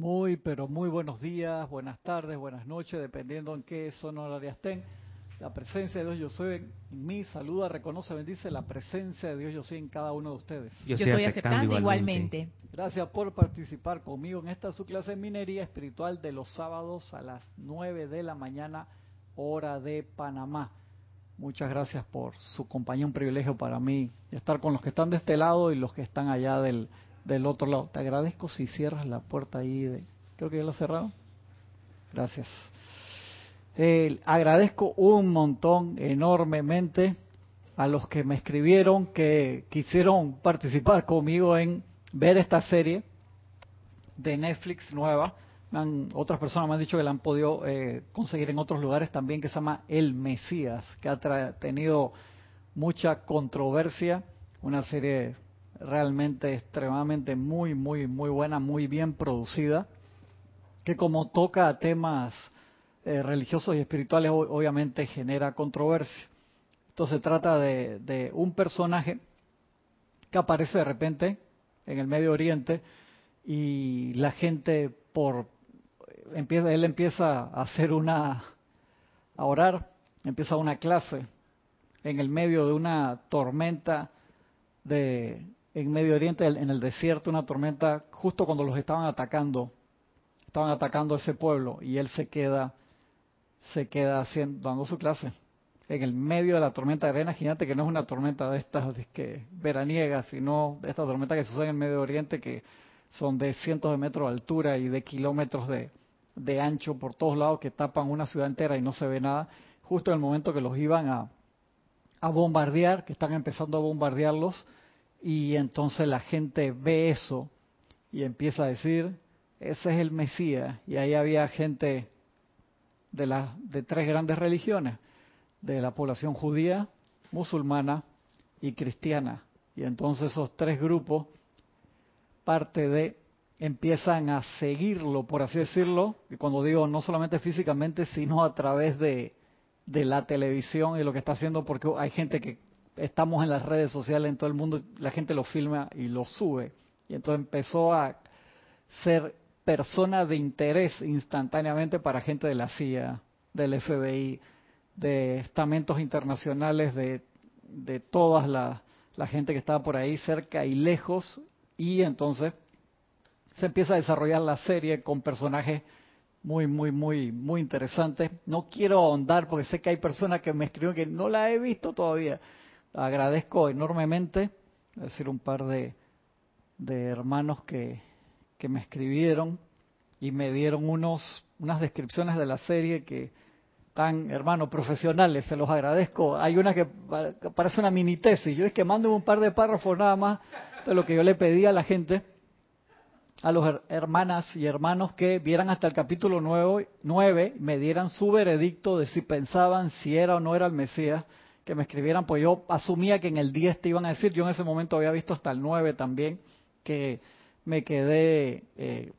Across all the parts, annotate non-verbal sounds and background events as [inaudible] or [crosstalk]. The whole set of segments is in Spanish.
Muy, pero muy buenos días, buenas tardes, buenas noches, dependiendo en qué zona horaria estén. La presencia de Dios yo soy en mí, saluda, reconoce, bendice la presencia de Dios yo soy en cada uno de ustedes. Yo, estoy aceptando, igualmente. Gracias por participar conmigo en esta su clase de minería espiritual de los sábados a las 9 de la mañana, hora de Panamá. Muchas gracias por su compañía, un privilegio para mí estar con los que están de este lado y los que están allá del, del otro lado. Te agradezco si cierras la puerta ahí. De, creo que ya lo he cerrado. Gracias. Eh, agradezco un montón, enormemente, a los que me escribieron que quisieron participar conmigo en ver esta serie de Netflix nueva. otras personas me han dicho que la han podido eh, conseguir en otros lugares también, que se llama El Mesías, que ha tenido mucha controversia. Una serie realmente extremadamente muy, muy, muy buena, muy bien producida, que como toca temas eh, religiosos y espirituales, obviamente genera controversia. Esto se trata de, un personaje que aparece de repente en el Medio Oriente y la gente por empieza él empieza a hacer una a orar, empieza una clase en el medio de una tormenta de en Medio Oriente, en el desierto, una tormenta justo cuando los estaban atacando, estaban atacando ese pueblo y él se queda se queda haciendo, dando su clase en el medio de la tormenta de arena. Imagínate que no es una tormenta de estas que veraniegas, sino de estas tormentas que suceden en Medio Oriente que son de cientos de metros de altura y de kilómetros de, de ancho por todos lados que tapan una ciudad entera y no se ve nada. Justo en el momento que los iban a, a bombardear, que están empezando a bombardearlos, y entonces la gente ve eso y empieza a decir, ese es el Mesías. Y ahí había gente de, las de tres grandes religiones, de la población judía, musulmana y cristiana. Y entonces esos tres grupos, parte de, empiezan a seguirlo, por así decirlo, y cuando digo no solamente físicamente, sino a través de, de la televisión y lo que está haciendo, porque hay gente que estamos en las redes sociales en todo el mundo, la gente lo filma y lo sube. Y entonces empezó a ser persona de interés instantáneamente para gente de la CIA, del FBI, de estamentos internacionales, de, de toda la, gente que estaba por ahí cerca y lejos. Y entonces se empieza a desarrollar la serie con personajes muy, muy, muy, muy interesantes. No quiero ahondar porque sé que hay personas que me escriben que no la he visto todavía. Agradezco enormemente, decir un par de, de hermanos que, que me escribieron y me dieron unos unas descripciones de la serie que tan hermanos profesionales, se los agradezco. Hay una que parece una mini tesis, yo es que mando un par de párrafos nada más de lo que yo le pedí a la gente, a los hermanas y hermanos que vieran hasta el capítulo 9, 9 me dieran su veredicto de si pensaban si era o no era el Mesías, que me escribieran, pues yo asumía que en el 10 te iban a decir, yo en ese momento había visto hasta el 9 también, que me quedé, eh,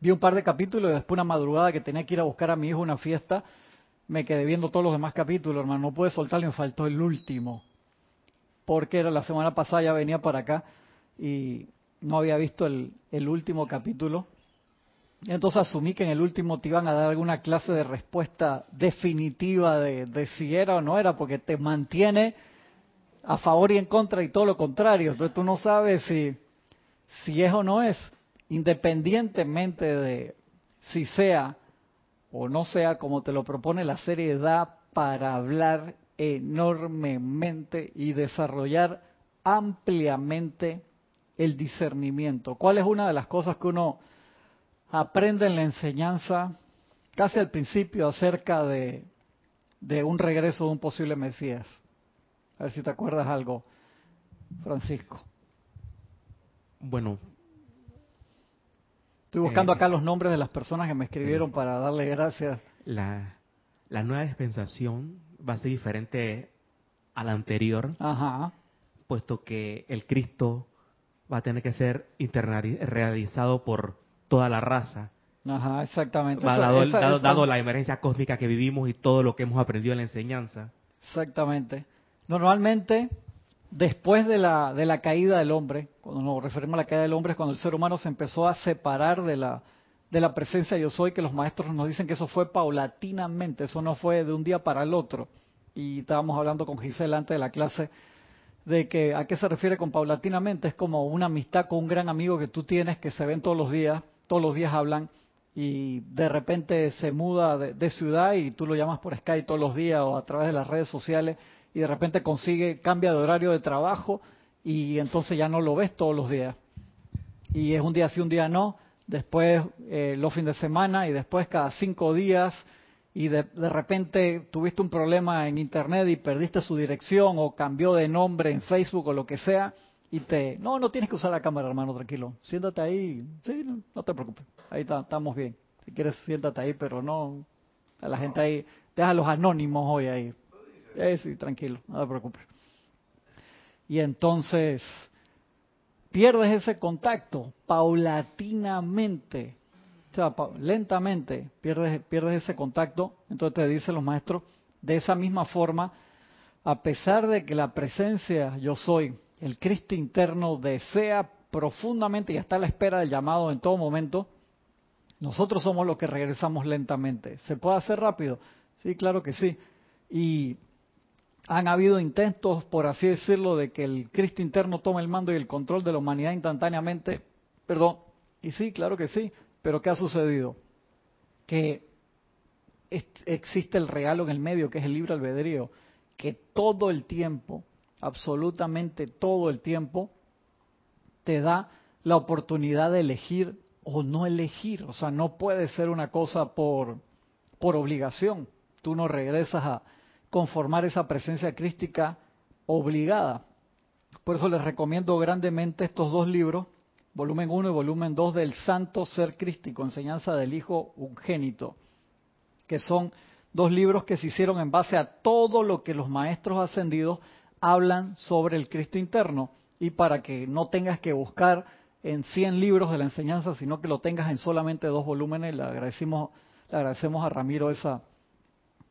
vi un par de capítulos y después una madrugada que tenía que ir a buscar a mi hijo una fiesta, me quedé viendo todos los demás capítulos, hermano, no pude soltarlo, me faltó el último, porque era la semana pasada ya venía para acá y no había visto el, el último capítulo. Entonces asumí que en el último te iban a dar alguna clase de respuesta definitiva de, de si era o no era, porque te mantiene a favor y en contra y todo lo contrario. Entonces tú no sabes si si es o no es, independientemente de si sea o no sea como te lo propone la serie, da para hablar enormemente y desarrollar ampliamente el discernimiento. ¿Cuál es una de las cosas que uno aprende en la enseñanza casi al principio acerca de, de un regreso de un posible Mesías? A ver si te acuerdas algo, Francisco. Bueno. Estoy buscando eh, acá los nombres de las personas que me escribieron para darle gracias. La, la nueva dispensación va a ser diferente a la anterior, Ajá. puesto que el Cristo va a tener que ser realizado por toda la raza. Ajá, exactamente. dado, dado, la emergencia cósmica que vivimos y todo lo que hemos aprendido en la enseñanza. Exactamente. Normalmente después de la, de la caída del hombre, cuando nos referimos a la caída del hombre, es cuando el ser humano se empezó a separar de la, de la presencia de yo soy, que los maestros nos dicen que eso fue paulatinamente, eso no fue de un día para el otro. Y estábamos hablando con Gisela antes de la clase de que a qué se refiere con paulatinamente, es como una amistad con un gran amigo que tú tienes que se ven todos los días, todos los días hablan y de repente se muda de, ciudad y tú lo llamas por Skype todos los días o a través de las redes sociales y de repente consigue, cambia de horario de trabajo y entonces ya no lo ves todos los días. Y es un día sí, un día no, después eh, los fines de semana y después cada cinco días y de, de, repente tuviste un problema en internet y perdiste su dirección o cambió de nombre en Facebook o lo que sea y te no no tienes que usar la cámara hermano tranquilo. Siéntate ahí. Sí no, te preocupes. Ahí estamos bien. Si quieres siéntate ahí pero no. A la gente ahí deja a los anónimos hoy ahí. Eh, sí tranquilo no te preocupes. Y entonces pierdes ese contacto paulatinamente. O sea, lentamente pierdes, pierdes ese contacto, entonces te dicen los maestros, de esa misma forma, a pesar de que la presencia yo soy, el Cristo interno, desea profundamente y está a la espera del llamado en todo momento, nosotros somos los que regresamos lentamente. ¿Se puede hacer rápido? Sí, claro que sí. Y han habido intentos, por así decirlo, de que el Cristo interno tome el mando y el control de la humanidad instantáneamente. Perdón. Y sí, claro que sí. Pero ¿qué ha sucedido? Que existe el regalo en el medio, que es el libre albedrío, que todo el tiempo, absolutamente todo el tiempo, te da la oportunidad de elegir o no elegir. O sea, no puede ser una cosa por, por obligación. Tú no regresas a conformar esa presencia crística obligada. Por eso les recomiendo grandemente estos dos libros volumen 1 y volumen 2 del Santo Ser Crístico, enseñanza del Hijo Ungénito, que son dos libros que se hicieron en base a todo lo que los maestros ascendidos hablan sobre el Cristo interno y para que no tengas que buscar en 100 libros de la enseñanza, sino que lo tengas en solamente dos volúmenes. Le agradecemos, le agradecemos a Ramiro esa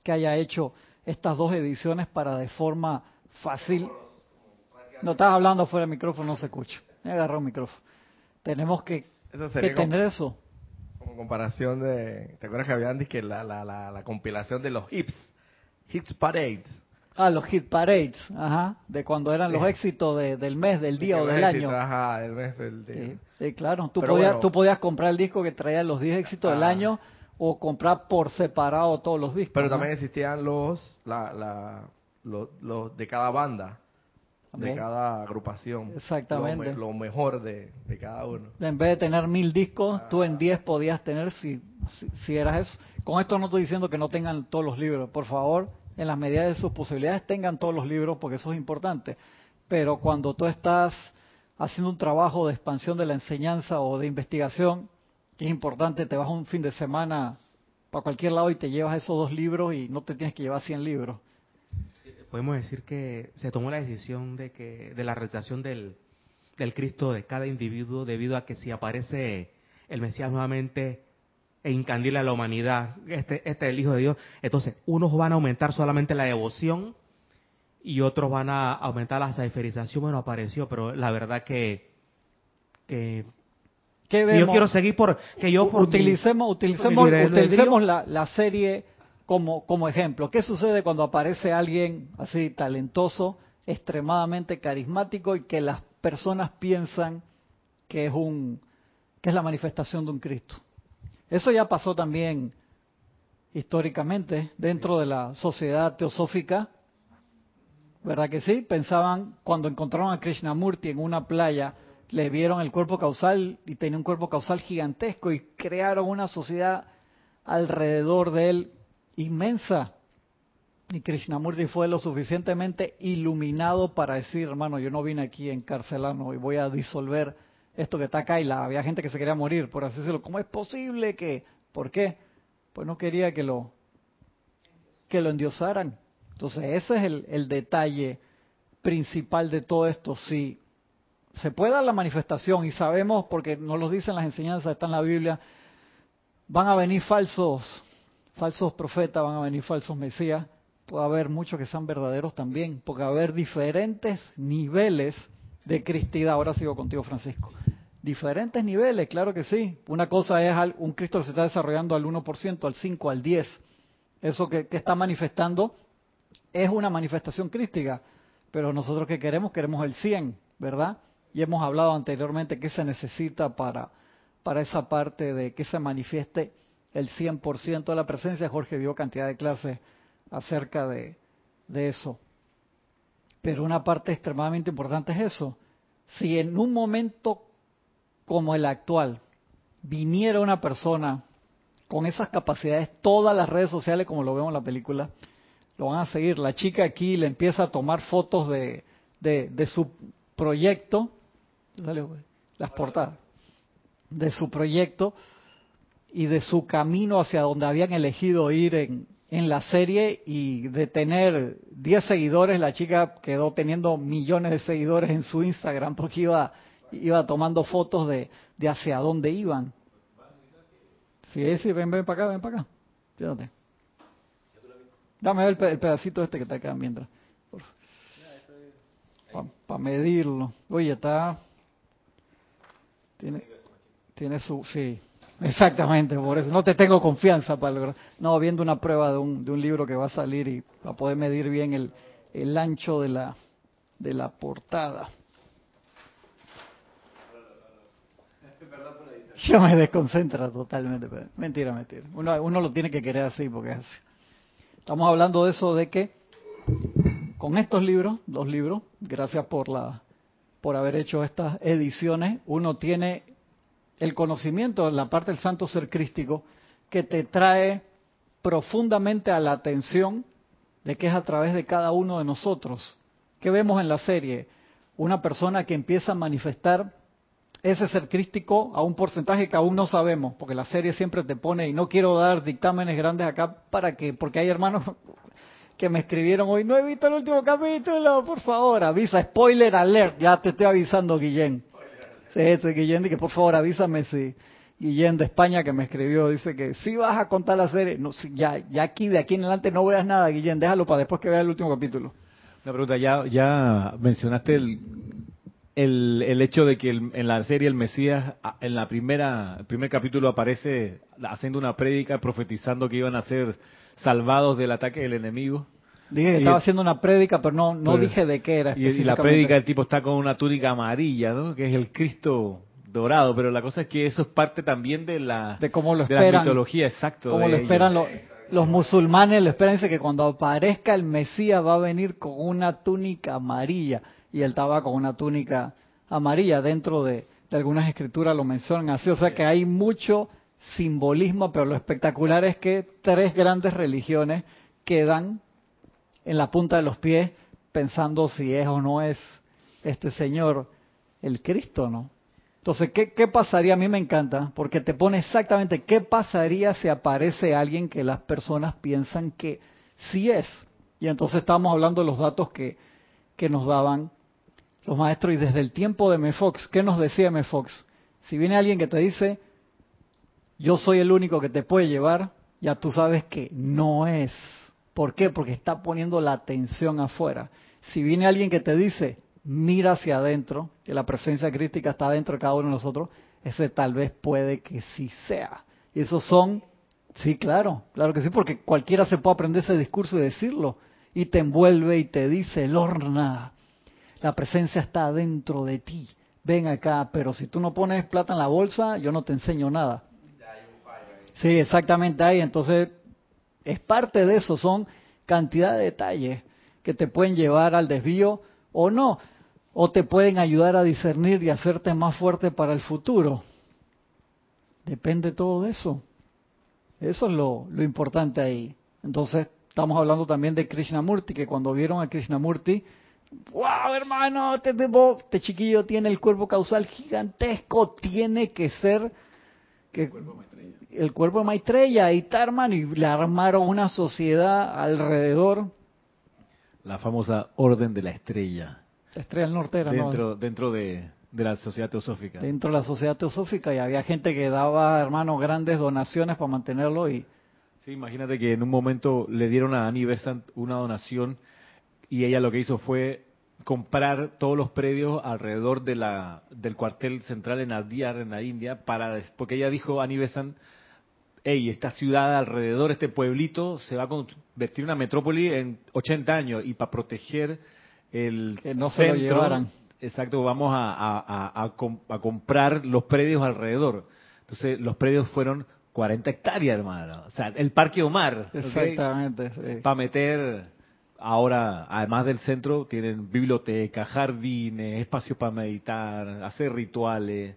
que haya hecho estas dos ediciones para de forma fácil. No estás hablando fuera del micrófono, no se escucha. Me agarró el micrófono. Tenemos que, tener eso. Como comparación de, ¿te acuerdas que habían que la, la, la, compilación de los hits, hits parades? Ah, los hit parades, ajá, de cuando eran los éxitos del mes, del día o del año. Ajá, del mes, del día. Sí, claro, tú podías, tú podías comprar el disco que traía los 10 éxitos del ah. año o comprar por separado todos los discos. Pero también existían los, la, la, los, los de cada banda de cada agrupación. Exactamente. Lo, mejor de, cada uno. En vez de tener mil discos, tú en diez podías tener si, si, eras eso. Con esto no estoy diciendo que no tengan todos los libros. Por favor, en las medidas de sus posibilidades, tengan todos los libros porque eso es importante. Pero cuando tú estás haciendo un trabajo de expansión de la enseñanza o de investigación, es importante, te vas un fin de semana para cualquier lado y te llevas esos dos libros y no te tienes que llevar 100 libros podemos decir que se tomó la decisión de que de la realización del, del Cristo de cada individuo debido a que si aparece el Mesías nuevamente e incandila a la humanidad, este, este es el Hijo de Dios, entonces unos van a aumentar solamente la devoción y otros van a aumentar la saiferización. Bueno, apareció, pero la verdad que, que yo quiero seguir por que yo utilicemos utilicemos utilicemos la, la serie como, como ejemplo. ¿Qué sucede cuando aparece alguien así talentoso, extremadamente carismático y que las personas piensan que es un que es la manifestación de un Cristo? Eso ya pasó también históricamente dentro de la sociedad teosófica, ¿verdad que sí? Pensaban cuando encontraron a Krishnamurti en una playa, le vieron el cuerpo causal y tenía un cuerpo causal gigantesco y crearon una sociedad alrededor de él inmensa. Y Krishnamurti fue lo suficientemente iluminado para decir, hermano, yo no vine aquí encarcelano y voy a disolver esto que está acá. Y la, había gente que se quería morir, por así decirlo. ¿Cómo es posible que? ¿Por qué? Pues no quería que lo, que lo endiosaran. Entonces ese es el, el detalle principal de todo esto. Si se puede dar la manifestación y sabemos, porque nos lo dicen las enseñanzas, está en la Biblia, van a venir falsos falsos profetas, van a venir falsos mesías, puede haber muchos que sean verdaderos también, porque va a haber diferentes niveles de cristidad. Ahora sigo contigo, Francisco. Diferentes niveles, claro que sí. Una cosa es un Cristo que se está desarrollando al 1%, al 5%, al 10%. Eso que, está manifestando es una manifestación crística, pero nosotros que queremos, queremos el 100, ¿verdad? Y hemos hablado anteriormente que se necesita para, para esa parte de que se manifieste el 100% de la presencia. Jorge dio cantidad de clases acerca de, de eso. Pero una parte extremadamente importante es eso. Si en un momento como el actual viniera una persona con esas capacidades, todas las redes sociales, como lo vemos en la película, lo van a seguir. La chica aquí le empieza a tomar fotos de, de, de su proyecto, las portadas, de su proyecto y de su camino hacia donde habían elegido ir en, en la serie y de tener 10 seguidores, la chica quedó teniendo millones de seguidores en su Instagram porque iba, iba tomando fotos de, de hacia dónde iban. Sí, sí, ven, ven para acá, ven para acá. Fíjate. Dame el, pedacito este que te quedan mientras. Para medirlo. Oye, está... Tiene, tiene su... Sí, Exactamente, por eso. No te tengo confianza para lograr. No, viendo una prueba de un, de un libro que va a salir y para poder medir bien el, el ancho de la, de la portada. Ya me desconcentra totalmente. Mentira, mentira. Uno, uno lo tiene que querer así porque es así. Estamos hablando de eso de que con estos libros, dos libros, gracias por la por haber hecho estas ediciones, uno tiene el conocimiento, la parte del santo ser crístico, que te trae profundamente a la atención de que es a través de cada uno de nosotros. ¿Qué vemos en la serie? Una persona que empieza a manifestar ese ser crístico a un porcentaje que aún no sabemos, porque la serie siempre te pone, y no quiero dar dictámenes grandes acá para que, porque hay hermanos [laughs] que me escribieron hoy, no he visto el último capítulo, por favor, avisa, spoiler alert, ya te estoy avisando, Guillén. Sí, este Guillén, que por favor avísame si Guillén de España que me escribió, dice que si vas a contar la serie, no, ya, ya aquí, de aquí en adelante no veas nada, Guillén, déjalo para después que vea el último capítulo. Una pregunta, ya, ya mencionaste el, el, el hecho de que en la serie el Mesías, en la primera, el primer capítulo aparece haciendo una prédica profetizando que iban a ser salvados del ataque del enemigo. Dije que estaba haciendo una prédica, pero no, no dije de qué era. Y, y la prédica el tipo está con una túnica amarilla, ¿no? Que es el Cristo dorado, pero la cosa es que eso es parte también de la, de cómo lo esperan, la mitología, exacto. Como lo esperan los, los musulmanes, lo esperan, dice que cuando aparezca el Mesías va a venir con una túnica amarilla, y él estaba con una túnica amarilla dentro de, de algunas escrituras lo mencionan así, o sea que hay mucho simbolismo, pero lo espectacular es que tres grandes religiones quedan en la punta de los pies pensando si es o no es este Señor el Cristo, ¿no? Entonces, ¿qué, ¿qué, pasaría? A mí me encanta, porque te pone exactamente qué pasaría si aparece alguien que las personas piensan que sí es. Y entonces estamos hablando de los datos que, que nos daban los maestros y desde el tiempo de Mefox, ¿qué nos decía Mefox? Si viene alguien que te dice, yo soy el único que te puede llevar, ya tú sabes que no es. ¿Por qué? Porque está poniendo la atención afuera. Si viene alguien que te dice, mira hacia adentro, que la presencia crítica está dentro de cada uno de nosotros, ese tal vez puede que sí sea. Y esos son, sí, claro, claro que sí, porque cualquiera se puede aprender ese discurso y decirlo. Y te envuelve y te dice, Lorna, la presencia está dentro de ti. Ven acá, pero si tú no pones plata en la bolsa, yo no te enseño nada. Sí, exactamente ahí. Entonces, es parte de eso, son cantidad de detalles que te pueden llevar al desvío o no, o te pueden ayudar a discernir y hacerte más fuerte para el futuro. Depende todo de eso. Eso es lo, importante ahí. Entonces, estamos hablando también de Krishnamurti, que cuando vieron a Krishnamurti, wow, hermano, este, este chiquillo tiene el cuerpo causal gigantesco, tiene que ser que el cuerpo de Maitreya, ahí está, hermano, y le armaron una sociedad alrededor. La famosa Orden de la Estrella. La Estrella del Norte era, dentro, ¿no? Dentro de, de la sociedad teosófica. Dentro de la sociedad teosófica, y había gente que daba, hermano, grandes donaciones para mantenerlo, y Sí, imagínate que en un momento le dieron a Annie Besant una donación y ella lo que hizo fue comprar todos los predios alrededor de la, del cuartel central en Adyar, en la India, para porque ella dijo, Annie Besant, hey, esta ciudad alrededor, este pueblito, se va a convertir en una metrópoli en 80 años y para proteger el Que no se lo centro, llevaran. Exacto, vamos a, a- a- a com- a comprar los predios alrededor. Entonces, los predios fueron 40 hectáreas, hermano. O sea, el Parque Omar. Exactamente. sí. Para meter, ahora, además del centro, tienen biblioteca, jardines, espacios para meditar, hacer rituales.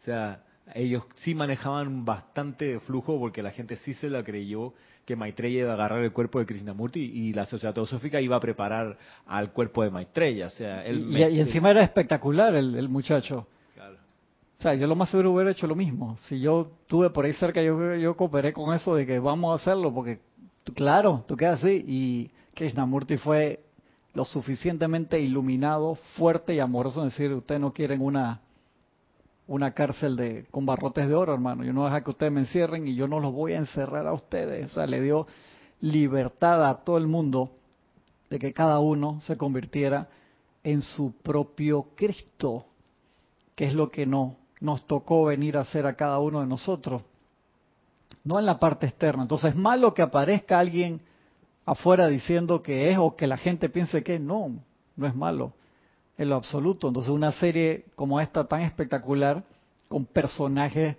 O sea, ellos sí manejaban bastante flujo porque la gente sí se la creyó que Maitreya iba a agarrar el cuerpo de Krishnamurti y la sociedad teosófica iba a preparar al cuerpo de Maitreya. O sea, Y, encima era espectacular el, el muchacho. Claro. O sea, yo lo más seguro hubiera hecho lo mismo. Si yo tuve por ahí cerca, yo, yo cooperé con eso de que vamos a hacerlo, porque claro, tú quedas así. Y Krishnamurti fue lo suficientemente iluminado, fuerte y amoroso en decir, ustedes no quieren una una cárcel de con barrotes de oro, hermano. Yo no voy a dejar que ustedes me encierren y yo no los voy a encerrar a ustedes. O sea, le dio libertad a todo el mundo de que cada uno se convirtiera en su propio Cristo, que es lo que no, nos tocó venir a hacer a cada uno de nosotros, no en la parte externa. Entonces es malo que aparezca alguien afuera diciendo que es o que la gente piense que no, no es malo en lo absoluto. Entonces una serie como esta tan espectacular, con personajes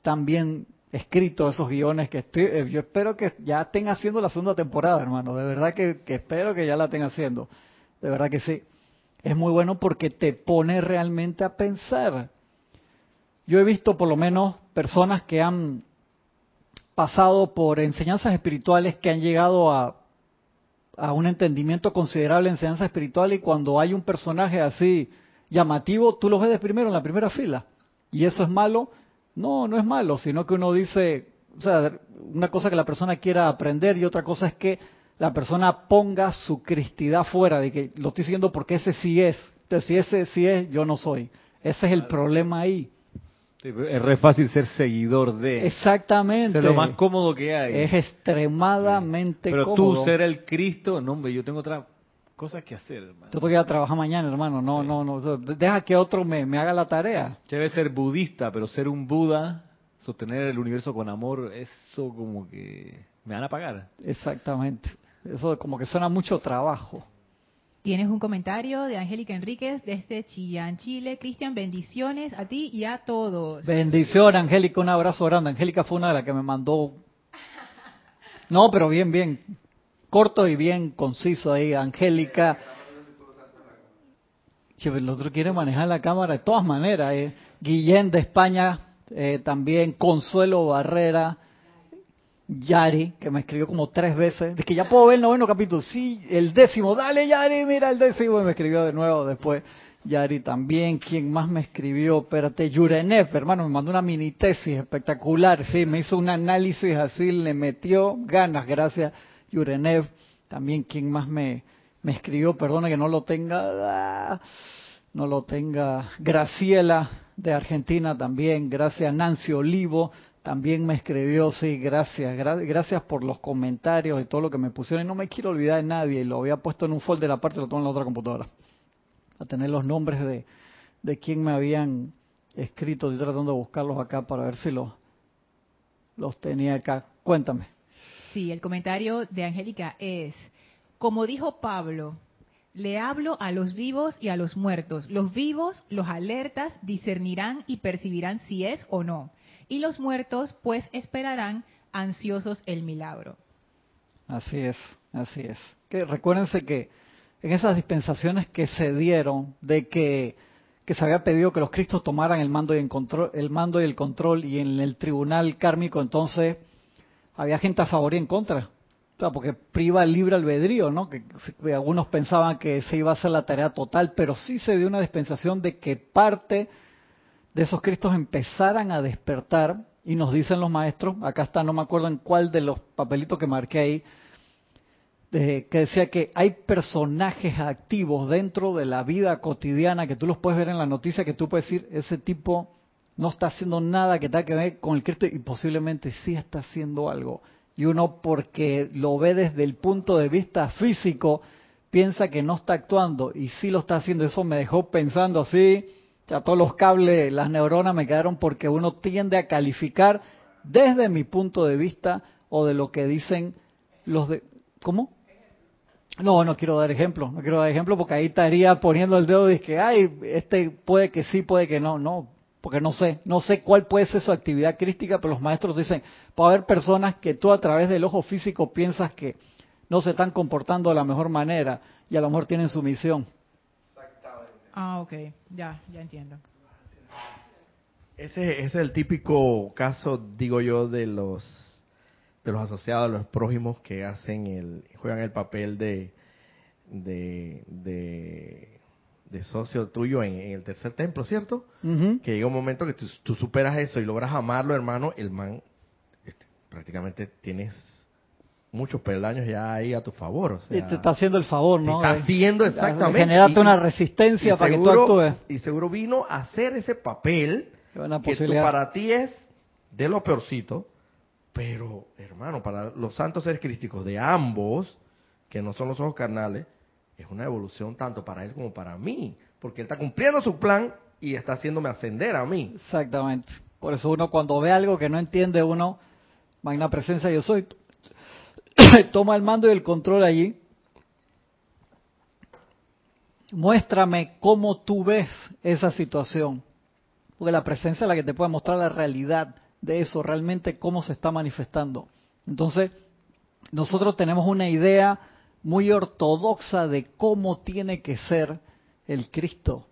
tan bien escritos, esos guiones que estoy, eh, yo espero que ya estén haciendo la segunda temporada, hermano. De verdad que, que espero que ya la estén haciendo. De verdad que sí. Es muy bueno porque te pone realmente a pensar. Yo he visto por lo menos personas que han pasado por enseñanzas espirituales que han llegado a, a un entendimiento considerable de enseñanza espiritual y cuando hay un personaje así llamativo, tú lo ves de primero en la primera fila. ¿Y eso es malo? No, no es malo, sino que uno dice, o sea, una cosa que la persona quiera aprender y otra cosa es que la persona ponga su cristidad fuera, de que lo estoy siguiendo porque ese sí es. Entonces, si ese sí es, yo no soy. Ese es el problema ahí. Sí, Es re fácil ser seguidor de. Exactamente. Es lo más cómodo que hay. Es extremadamente Pero cómodo. tú ser el Cristo, no, hombre, yo tengo otra cosa que hacer, hermano. Yo tengo que ir a trabajar mañana, hermano. No, no, no. Deja que otro me, me haga la tarea. Debe ser budista, pero ser un Buda, sostener el universo con amor, eso como que me van a pagar. Exactamente. Eso como que suena mucho trabajo. Tienes un comentario de Angélica Enríquez desde Chillán, Chile. Cristian, bendiciones a ti y a todos. Bendición, Angélica. Un abrazo grande. Angélica fue una de las que me mandó. No, pero bien, bien. Corto y bien conciso ahí. Angélica. Che, El otro quiere manejar la cámara de todas maneras. eh. Guillén de España, eh, también Consuelo Barrera, Yari, que me escribió como tres veces. De que ya puedo ver el noveno capítulo. Sí, el décimo. Dale, Yari, mira el décimo. Y me escribió de nuevo después. Yari también. ¿Quién más me escribió? Espérate, Yurenev, hermano, me mandó una mini tesis espectacular. Sí, me hizo un análisis así, le metió ganas, gracias, Yurenev. También, ¿quién más me, me escribió? Perdona que no lo tenga. ah, no lo tenga. Graciela de Argentina también. Gracias, Nancy Olivo. También me escribió, sí, gracias, gra- gracias por los comentarios y todo lo que me pusieron. Y no me quiero olvidar de nadie, lo había puesto en un folder aparte, lo tengo en la otra computadora. A tener los nombres de, de quién me habían escrito, estoy tratando de buscarlos acá para ver si los, los tenía acá. Cuéntame. Sí, el comentario de Angélica es, como dijo Pablo, le hablo a los vivos y a los muertos. Los vivos, los alertas, discernirán y percibirán si es o no. Y los muertos, pues, esperarán ansiosos el milagro. Así es, así es. Que recuérdense que en esas dispensaciones que se dieron de que, se había pedido que los cristos tomaran el mando y el control, el mando y el control y en el tribunal kármico entonces había gente a favor y en contra. Porque priva el libre albedrío, ¿no? Que, que algunos pensaban que se iba a hacer la tarea total, pero sí se dio una dispensación de que parte de esos cristos empezaran a despertar y nos dicen los maestros, acá está, no me acuerdo en cuál de los papelitos que marqué ahí, que decía que hay personajes activos dentro de la vida cotidiana que tú los puedes ver en la noticia, que tú puedes decir, ese tipo no está haciendo nada que tenga que ver con el Cristo y posiblemente sí está haciendo algo. Y uno porque lo ve desde el punto de vista físico, piensa que no está actuando y sí lo está haciendo. Eso me dejó pensando así, ya todos los cables, las neuronas me quedaron porque uno tiende a calificar desde mi punto de vista o de lo que dicen los de... ¿Cómo? No, no quiero dar ejemplo, no quiero dar ejemplo porque ahí estaría poniendo el dedo y que, ay, este puede que sí, puede que no, no, porque no sé, no sé cuál puede ser su actividad crítica, pero los maestros dicen, puede haber personas que tú a través del ojo físico piensas que no se están comportando de la mejor manera y a lo mejor tienen su misión. Ah, ok, ya, ya entiendo. Ese, ese es el típico caso, digo yo, de los de los asociados, los prójimos que hacen el juegan el papel de de, de, socio tuyo en, el tercer templo, ¿cierto? Que llega un momento que tú, superas eso y logras amarlo, hermano, el man este, prácticamente tienes muchos peldaños ya ahí a tu favor. O sea, y te está haciendo el favor, ¿no? Te está haciendo exactamente. Generarte una resistencia para que tú actúes. Y seguro vino a hacer ese papel que tú, para ti es de lo peorcito, pero hermano, para los santos seres crísticos de ambos, que no son los ojos carnales, es una evolución tanto para él como para mí, porque él está cumpliendo su plan y está haciéndome ascender a mí. Exactamente. Por eso uno cuando ve algo que no entiende, uno, magna presencia yo soy, [coughs] toma el mando y el control allí. Muéstrame cómo tú ves esa situación. Porque la presencia es la que te puede mostrar la realidad de eso, realmente cómo se está manifestando. Entonces, nosotros tenemos una idea muy ortodoxa de cómo tiene que ser el Cristo.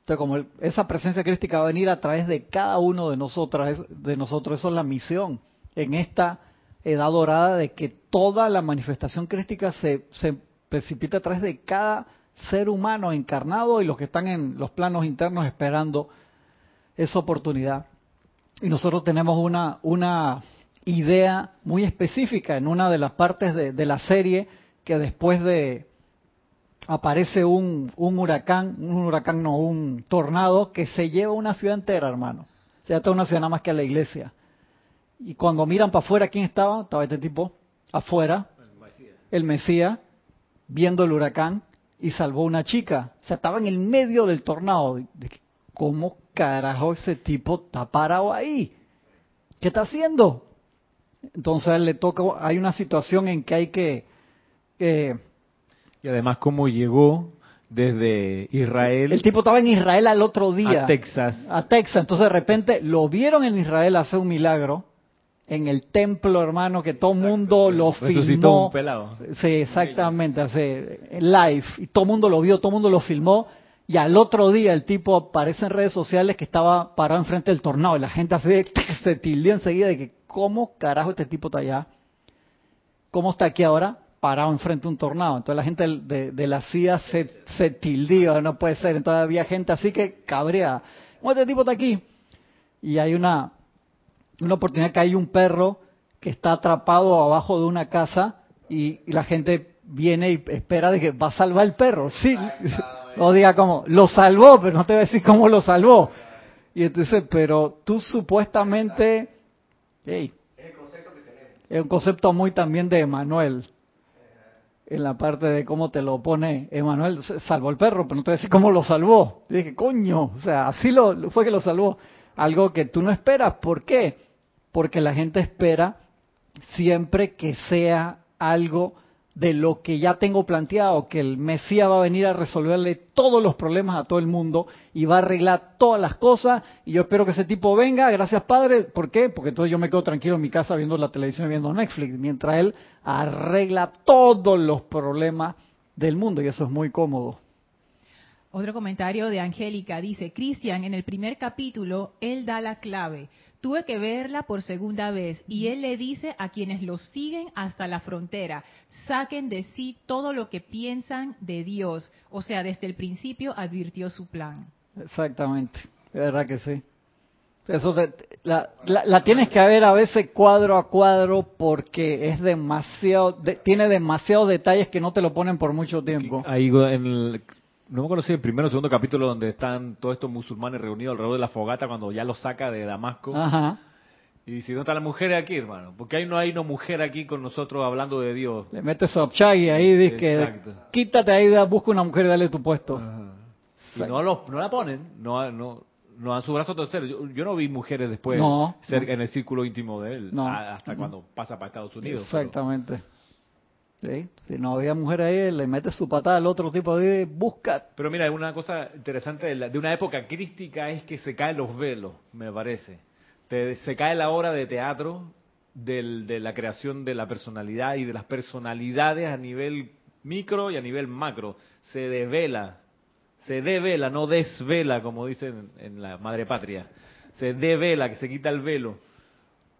Entonces, como esa presencia crística va a venir a través de cada uno de nosotros, de nosotros, eso es la misión en esta edad dorada de que toda la manifestación crística se, se precipita a través de cada ser humano encarnado y los que están en los planos internos esperando esa oportunidad. Y nosotros tenemos una, una idea muy específica en una de las partes de, la serie que después de aparece un, un, huracán, un huracán no, un tornado que se lleva una ciudad entera, hermano. Se sea, toda una ciudad nada más que a la iglesia. Y cuando miran para afuera, ¿quién estaba? Estaba este tipo afuera, el Mesías, viendo el huracán y salvó a una chica. O sea, estaba en el medio del tornado. ¿Cómo carajo ese tipo está parado ahí? ¿Qué está haciendo? Entonces le toca, hay una situación en que hay que... y además cómo llegó desde Israel. El tipo estaba en Israel al otro día. A Texas. A Texas. Entonces de repente lo vieron en Israel hacer un milagro en el templo, hermano, que todo el mundo lo filmó. Un pelado. Sí, exactamente, hace live. Y todo el mundo lo vio, todo el mundo lo filmó. Y al otro día el tipo aparece en redes sociales que estaba parado enfrente del tornado. Y la gente así [laughs] se tildió enseguida de que, ¿cómo carajo este tipo está allá? ¿Cómo está aquí ahora? Parado enfrente de un tornado. Entonces la gente de, la CIA se, se tildió, no puede ser. Entonces había gente así que cabrea. ¿Cómo este tipo está aquí? Y hay una, una oportunidad que hay un perro que está atrapado abajo de una casa y, la gente viene y espera de que va a salvar el perro. Sí, no diga como, lo salvó, pero no te voy a decir cómo lo salvó. Y entonces, pero tú supuestamente, hey, es un concepto muy también de Emanuel. En la parte de cómo te lo pone Emanuel, salvó el perro, pero no te voy a decir cómo lo salvó. Y dije, coño, o sea, así lo, fue que lo salvó. Algo que tú no esperas. ¿Por qué? Porque la gente espera siempre que sea algo de lo que ya tengo planteado, que el Mesías va a venir a resolverle todos los problemas a todo el mundo y va a arreglar todas las cosas. Y yo espero que ese tipo venga, gracias Padre. ¿Por qué? Porque entonces yo me quedo tranquilo en mi casa viendo la televisión viendo Netflix, mientras él arregla todos los problemas del mundo y eso es muy cómodo. Otro comentario de Angélica dice, Cristian, en el primer capítulo, él da la clave. Tuve que verla por segunda vez y él le dice a quienes lo siguen hasta la frontera, saquen de sí todo lo que piensan de Dios. O sea, desde el principio advirtió su plan. Exactamente, es verdad que sí. Eso la, tienes que ver a veces cuadro a cuadro porque es demasiado, tiene demasiados detalles que no te lo ponen por mucho tiempo. Ahí en no me acuerdo si el primero o segundo capítulo donde están todos estos musulmanes reunidos alrededor de la fogata cuando ya los saca de Damasco. Ajá. Y dice, ¿dónde está la mujer aquí, hermano? Porque ahí no hay una mujer aquí con nosotros hablando de Dios. Le metes su y ahí dice que quítate ahí, busca una mujer y dale tu puesto. Y no, lo- no la ponen, no, no, no dan su brazo torcer. Yo, yo no vi mujeres después No, cerca en el círculo íntimo de él, No. a- hasta No. cuando pasa para Estados Unidos. pero- Exactamente. Sí, Si no había mujer ahí, le metes su patada al otro tipo de busca. Pero mira, una cosa interesante de, la- de una época crística es que se caen los velos, me parece. Te- se cae la hora de teatro del- de la creación de la personalidad y de las personalidades a nivel micro y a nivel macro. Se devela, se devela, no desvela, como dicen en la madre patria. Se devela, que se quita el velo.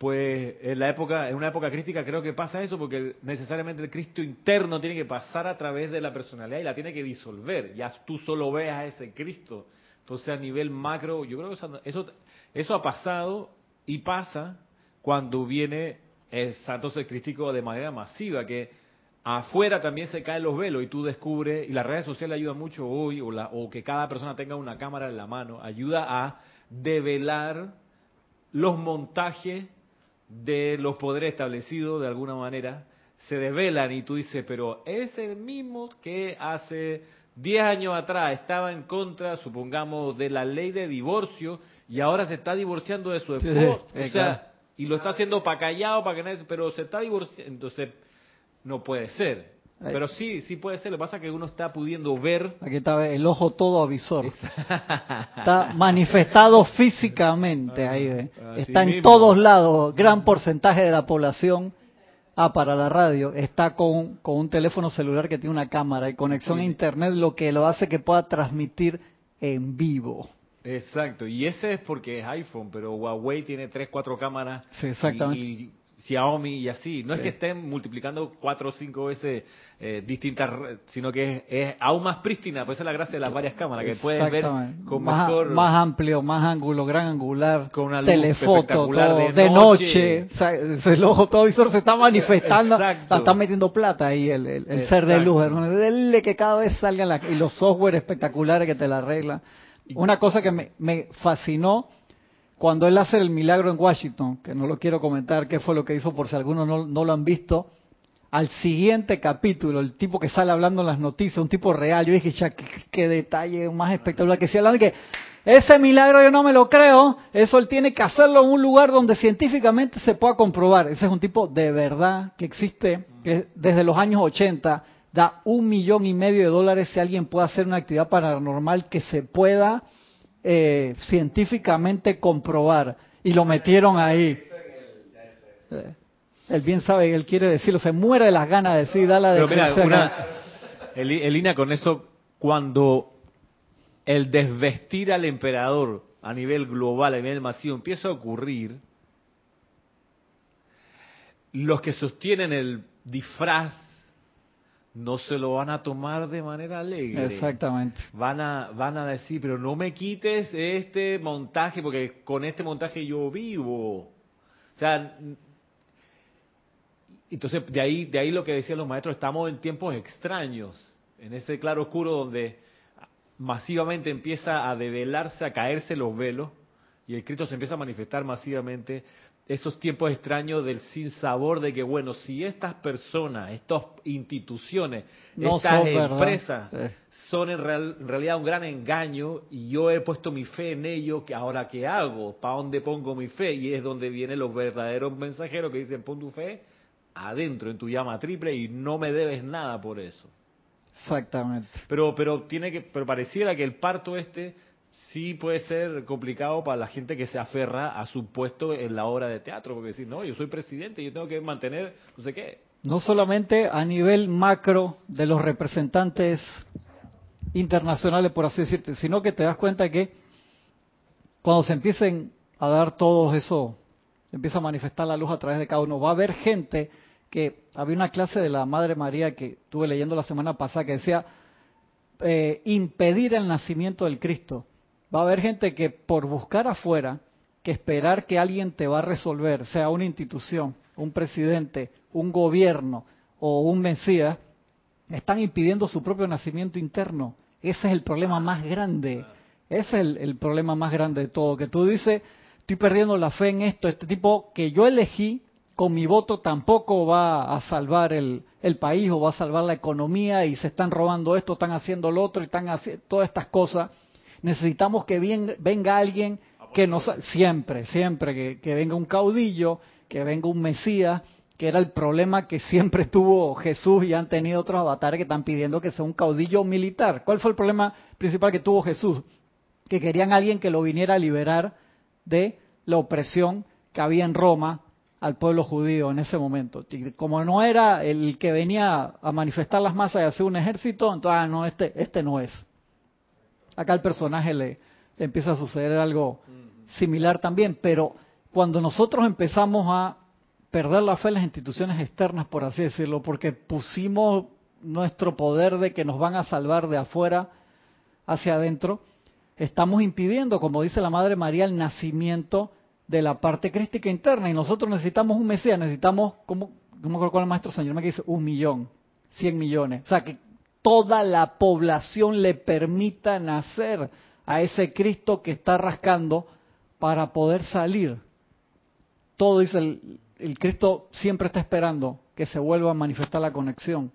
Pues en la época, en una época crítica creo que pasa eso porque necesariamente el Cristo interno tiene que pasar a través de la personalidad y la tiene que disolver. Ya tú solo ves a ese Cristo. Entonces a nivel macro, yo creo que eso, eso, ha pasado y pasa cuando viene el santo crístico de manera masiva, que afuera también se caen los velos y tú descubres, y las redes sociales ayudan mucho hoy, o, la, o que cada persona tenga una cámara en la mano, ayuda a develar los montajes de los poderes establecidos de alguna manera se develan y tú dices, pero ese mismo que hace 10 años atrás estaba en contra, supongamos, de la ley de divorcio y ahora se está divorciando de su Sí, esposo, sí, o sea, claro. y lo está haciendo para callado, para que nadie, pero se está divorciando, entonces no puede ser. Pero sí, sí puede ser, lo que pasa es que uno está pudiendo ver Aquí está el ojo todo avisor. Está [laughs] manifestado físicamente ahí. ¿ve? Así Está en mismo. todos lados. Gran porcentaje de la población, ah, para la radio, está con, con un teléfono celular que tiene una cámara y conexión a internet, lo que lo hace que pueda transmitir en vivo. Exacto, y ese es porque es iPhone, pero Huawei tiene tres, cuatro cámaras. Sí, exactamente. Y, y Xiaomi y así. No es que estén multiplicando cuatro o cinco veces eh, distintas, sino que es, es aún más prístina. Pues esa es la gracia de las varias cámaras, que puedes ver con más, mejor... más amplio, más ángulo, gran angular, Con una luz telefoto, todo, de de, noche. noche. O sea, el ojo todo visor se está manifestando, la está metiendo plata ahí el, el- el ser de luz, hermano. Dele que cada vez salgan las, y los software espectaculares que te la arreglan. Una cosa que me, me fascinó cuando él hace el milagro en Washington, que no lo quiero comentar qué fue lo que hizo por si algunos no, lo han visto, al siguiente capítulo, el tipo que sale hablando en las noticias, un tipo real, yo dije, ya, qué, qué detalle más espectacular, que si hablando que ese milagro yo no me lo creo, eso él tiene que hacerlo en un lugar donde científicamente se pueda comprobar. Ese es un tipo de verdad que existe, que desde los años 80 da un millón y medio de dólares si alguien puede hacer una actividad paranormal que se pueda eh, científicamente comprobar. Y lo metieron ahí. Eh, Él bien sabe que él quiere decirlo, se muere de las ganas de decir, da la Pero mira, una, línea con eso, cuando el desvestir al emperador a nivel global, a nivel masivo, empieza a ocurrir, los que sostienen el disfraz no se lo van a tomar de manera alegre. Exactamente. Van a, van a decir, pero no me quites este montaje, porque con este montaje yo vivo. O sea, entonces de ahí, de ahí lo que decían los maestros, estamos en tiempos extraños, en ese claro oscuro donde masivamente empieza a develarse, a caerse los velos, y el Cristo se empieza a manifestar masivamente esos tiempos extraños del sinsabor de que, bueno, si estas personas, estas instituciones, No estas verdad. empresas son en, real- en realidad un gran engaño y yo he puesto mi fe en ello, que ahora qué hago, para dónde pongo mi fe y es donde vienen los verdaderos mensajeros que dicen pon tu fe adentro en tu llama triple y no me debes nada por eso. Exactamente. Pero pero tiene que pero pareciera que el parto este sí puede ser complicado para la gente que se aferra a su puesto en la obra de teatro, porque decir, no, yo soy presidente, yo tengo que mantener no sé qué. No solamente a nivel macro de los representantes internacionales, por así decirte, sino que te das cuenta que cuando se empiecen a dar todos eso, empieza a manifestar la luz a través de cada uno, va a haber gente que, había una clase de la Madre María que estuve leyendo la semana pasada que decía, eh, impedir el nacimiento del Cristo. Va a haber gente que por buscar afuera, que esperar que alguien te va a resolver, sea una institución, un presidente, un gobierno o un Mesías, están impidiendo su propio nacimiento interno. Ese es el problema más grande. Ese es el, problema más grande de todo. Que tú dices, estoy perdiendo la fe en esto. Este tipo que yo elegí con mi voto tampoco va a salvar el, el país o va a salvar la economía y se están robando esto, están haciendo lo otro y están haciendo todas estas cosas. Necesitamos que bien, venga alguien que nos siempre, siempre que, que venga un caudillo, que venga un Mesías, que era el problema que siempre [laughs] tuvo Jesús y han tenido otros avatares que están pidiendo que sea un caudillo militar. ¿Cuál fue el problema principal que tuvo Jesús? Que querían alguien que lo viniera a liberar de la opresión que había en Roma al pueblo judío en ese momento. Y como no era el que venía a manifestar las masas y hacer un ejército, entonces, ah, no, este, este no es. Acá al personaje le, le empieza a suceder algo similar también, pero cuando nosotros empezamos a perder la fe en las instituciones externas, por así decirlo, porque pusimos nuestro poder de que nos van a salvar de afuera hacia adentro, estamos impidiendo, como dice la Madre María, el nacimiento de la parte crística interna. Y nosotros necesitamos un Mesías, necesitamos, como, no me acuerdo cuál el maestro señor me dice, un millón, cien millones. O sea, que toda la población le permita nacer a ese Cristo que está rascando para poder salir. Todo dice el, el Cristo siempre está esperando que se vuelva a manifestar la conexión.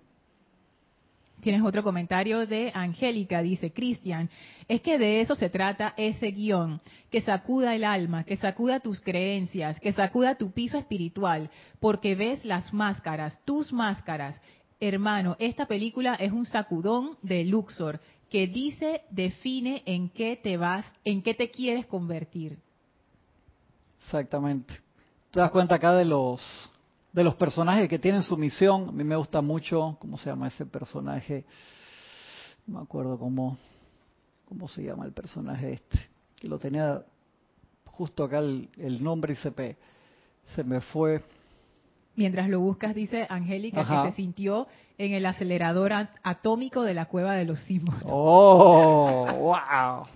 Tienes otro comentario de Angélica, dice Cristian, es que de eso se trata ese guion, que sacuda el alma, que sacuda tus creencias, que sacuda tu piso espiritual, porque ves las máscaras, tus máscaras. Hermano, esta película es un sacudón de Luxor que dice, define en qué te vas, en qué te quieres convertir. Exactamente. Te das cuenta acá de los de los personajes que tienen su misión. A mí me gusta mucho, ¿cómo se llama ese personaje? No me acuerdo cómo, cómo se llama el personaje este. Que lo tenía justo acá el, el nombre y se, me fue. Mientras lo buscas, dice Angélica, Ajá. que se sintió en el acelerador atómico de la cueva de los símbolos. ¡Oh! [laughs] ¡Wow!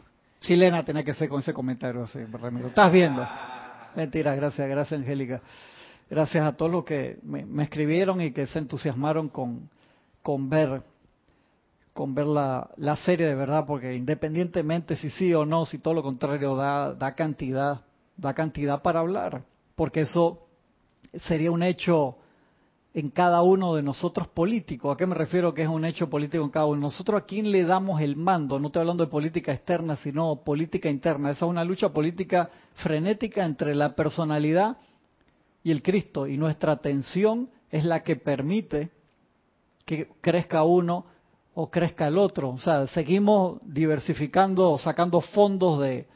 Chilena tenía que ser con ese comentario, sí, Ramiro. ¿Estás viendo? Mentira, gracias, gracias Angélica. Gracias a todos los que me, me escribieron y que se entusiasmaron con, con ver con ver la, la serie de verdad, porque independientemente si sí o no, si todo lo contrario da, da cantidad, da cantidad para hablar, porque eso sería un hecho en cada uno de nosotros políticos. ¿A qué me refiero que es un hecho político en cada uno? Nosotros a quién le damos el mando, no estoy hablando de política externa, sino política interna. Esa es una lucha política frenética entre la personalidad y el Cristo, y nuestra atención es la que permite que crezca uno o crezca el otro. O sea, seguimos diversificando, sacando fondos de,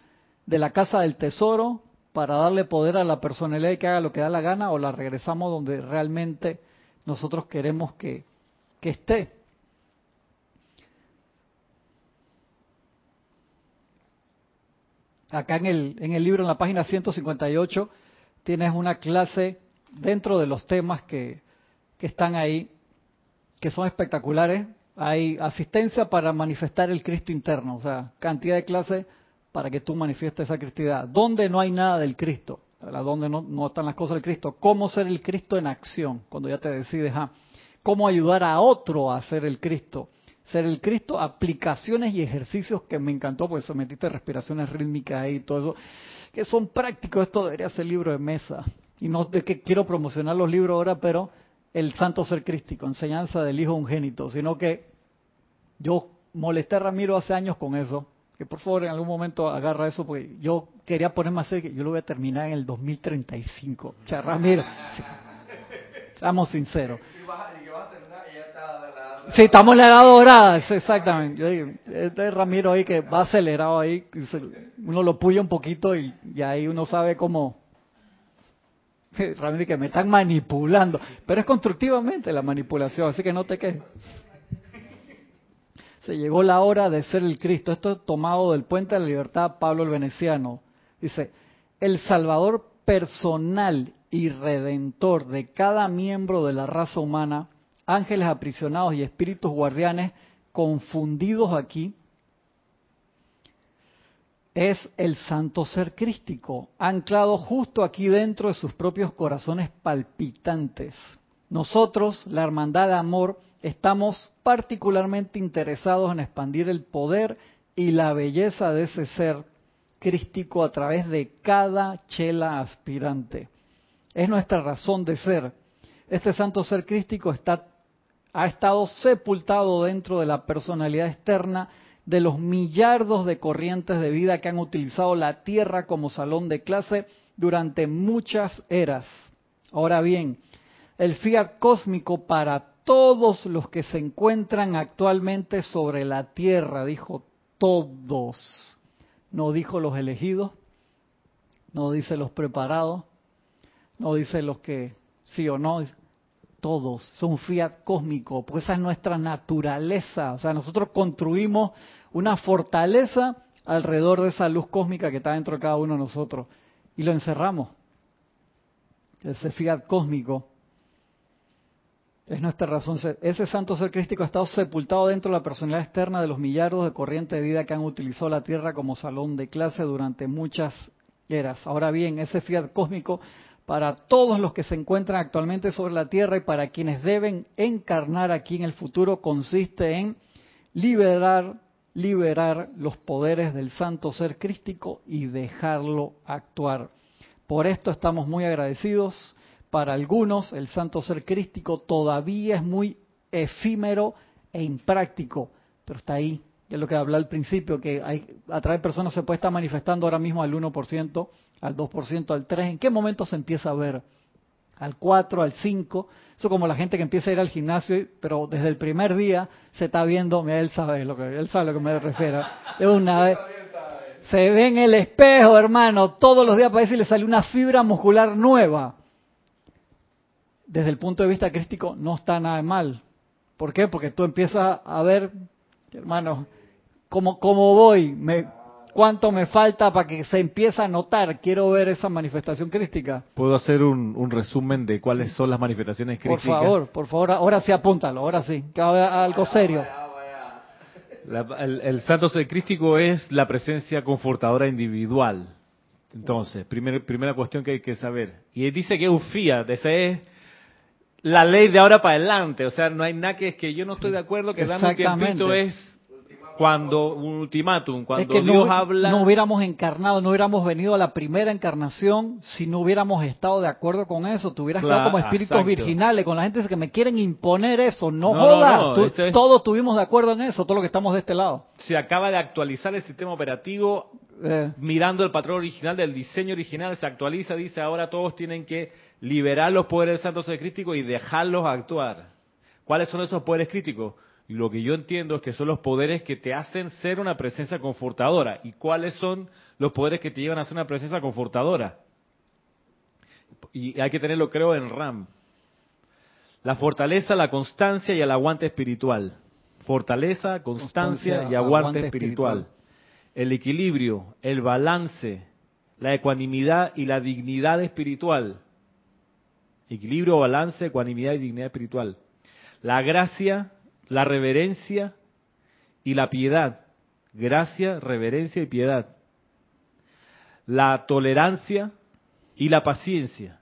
de la casa del tesoro para darle poder a la personalidad y que haga lo que da la gana o la regresamos donde realmente nosotros queremos que, que esté. Acá en el, en el libro, en la página 158, tienes una clase dentro de los temas que, que están ahí, que son espectaculares. Hay asistencia para manifestar el Cristo interno, o sea, cantidad de clases para que tú manifiestes esa cristidad. ¿Dónde no hay nada del Cristo? ¿Dónde no, están las cosas del Cristo? ¿Cómo ser el Cristo en acción? Cuando ya te decides, ah, ¿cómo ayudar a otro a ser el Cristo? Ser el Cristo, aplicaciones y ejercicios que me encantó, porque se metiste respiraciones rítmicas ahí y todo eso, que son prácticos. Esto debería ser libro de mesa. Y no es que quiero promocionar los libros ahora, pero el santo ser crístico, enseñanza del Hijo Ungénito, sino que yo molesté a Ramiro hace años con eso, que por favor en algún momento agarra eso, porque yo quería ponerme a hacer que yo lo voy a terminar en el 2035. O sea, Ramiro, sí. seamos sinceros. Sí, estamos en la edad dorada, sí, exactamente. Yo digo, este es Ramiro ahí que va acelerado ahí, uno lo puya un poquito y, y ahí uno sabe cómo... [laughs] Ramiro que me están manipulando, pero es constructivamente la manipulación, así que no te quejes. Se llegó la hora de ser el Cristo. Esto es tomado del Puente de la Libertad, Pablo el Veneciano. Dice, el Salvador personal y redentor de cada miembro de la raza humana, ángeles aprisionados y espíritus guardianes confundidos aquí, es el santo ser crístico, anclado justo aquí dentro de sus propios corazones palpitantes. Nosotros, la hermandad de amor, estamos particularmente interesados en expandir el poder y la belleza de ese ser crístico a través de cada chela aspirante. Es nuestra razón de ser. Este santo ser crístico ha estado sepultado dentro de la personalidad externa de los millardos de corrientes de vida que han utilizado la Tierra como salón de clase durante muchas eras. Ahora bien, el fiat cósmico para todos los que se encuentran actualmente sobre la Tierra, dijo todos, no dijo los elegidos, no dice los preparados, no dice los que sí o no, todos, son fiat cósmico, porque esa es nuestra naturaleza, o sea, nosotros construimos una fortaleza alrededor de esa luz cósmica que está dentro de cada uno de nosotros y lo encerramos. Ese fiat cósmico es nuestra razón. Ese santo ser crístico ha estado sepultado dentro de la personalidad externa de los millardos de corriente de vida que han utilizado la Tierra como salón de clase durante muchas eras. Ahora bien, ese fiat cósmico para todos los que se encuentran actualmente sobre la Tierra y para quienes deben encarnar aquí en el futuro consiste en liberar liberar los poderes del santo ser crístico y dejarlo actuar. Por esto estamos muy agradecidos. Para algunos el santo ser crístico todavía es muy efímero e impráctico, pero está ahí. Es lo que hablé al principio, que hay, a través de personas se puede estar manifestando ahora mismo al 1%, al 2%, al 3%. ¿En qué momento se empieza a ver? Al 4, al 5 eso como la gente que empieza a ir al gimnasio, pero desde el primer día se está viendo, mira, él sabe lo que, él sabe lo que me refiero. De una se ve en el espejo, hermano, todos los días parece que le sale una fibra muscular nueva. Desde el punto de vista crístico no está nada mal. ¿Por qué? Porque tú empiezas a ver, hermano, cómo, cómo voy, me, ¿Cuánto me falta para que se empiece a notar? Quiero ver esa manifestación crística. ¿Puedo hacer un, resumen de cuáles son las manifestaciones críticas? Por favor, por favor, ahora sí apúntalo, ahora sí, que algo serio. el, santo ser crístico es la presencia confortadora individual. Entonces, primera cuestión que hay que saber. Y dice que es un fiat, esa es la ley de ahora para adelante. O sea, no hay nada que es que yo no estoy de acuerdo, que dame un tiempito es cuando un ultimátum, cuando Dios no, habla. No hubiéramos encarnado, no hubiéramos venido a la primera encarnación si no hubiéramos estado de acuerdo con eso. Tuvieras estado como espíritus virginales, con la gente que me quieren imponer eso. No, no Todos estuvimos de acuerdo en eso, todos los que estamos de este lado. Se acaba de actualizar el sistema operativo. Eh. Mirando el patrón original del diseño original, se actualiza, dice ahora todos tienen que liberar los poderes del santo ser crítico y dejarlos actuar. ¿Cuáles son esos poderes críticos? Y lo que yo entiendo es que son los poderes que te hacen ser una presencia confortadora. ¿Y cuáles son los poderes que te llevan a ser una presencia confortadora? Y hay que tenerlo, creo, en RAM. La fortaleza, la constancia y el aguante espiritual. Fortaleza, constancia, y aguante, espiritual. espiritual. El equilibrio, el balance, la ecuanimidad y la dignidad espiritual. Equilibrio, balance, ecuanimidad y dignidad espiritual. La gracia, la reverencia y la piedad. Gracia, reverencia y piedad. La tolerancia y la paciencia.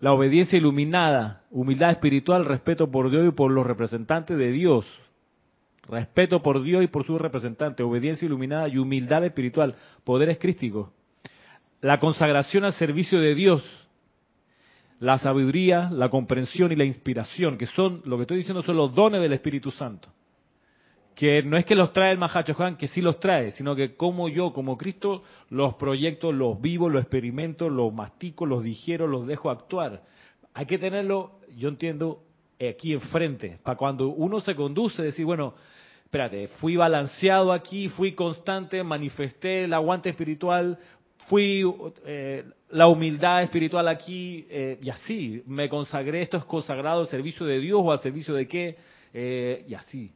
La obediencia iluminada, humildad espiritual, respeto por Dios y por los representantes de Dios. Respeto por Dios y por sus representantes, obediencia iluminada y humildad espiritual, poderes crísticos. La consagración al servicio de Dios, la sabiduría, la comprensión y la inspiración, que son, lo que estoy diciendo, son los dones del Espíritu Santo. Que no es que los trae el Mahacho Juan, que sí los trae, sino que como yo, como Cristo, los proyecto, los vivo, los experimento, los mastico, los digiero, los dejo actuar. Hay que tenerlo, yo entiendo, aquí enfrente, para cuando uno se conduce, decir, bueno, espérate, fui balanceado aquí, fui constante, manifesté el aguante espiritual, fui eh, la humildad espiritual aquí eh, y así, me consagré, esto es consagrado al servicio de Dios o al servicio de qué, eh, y así.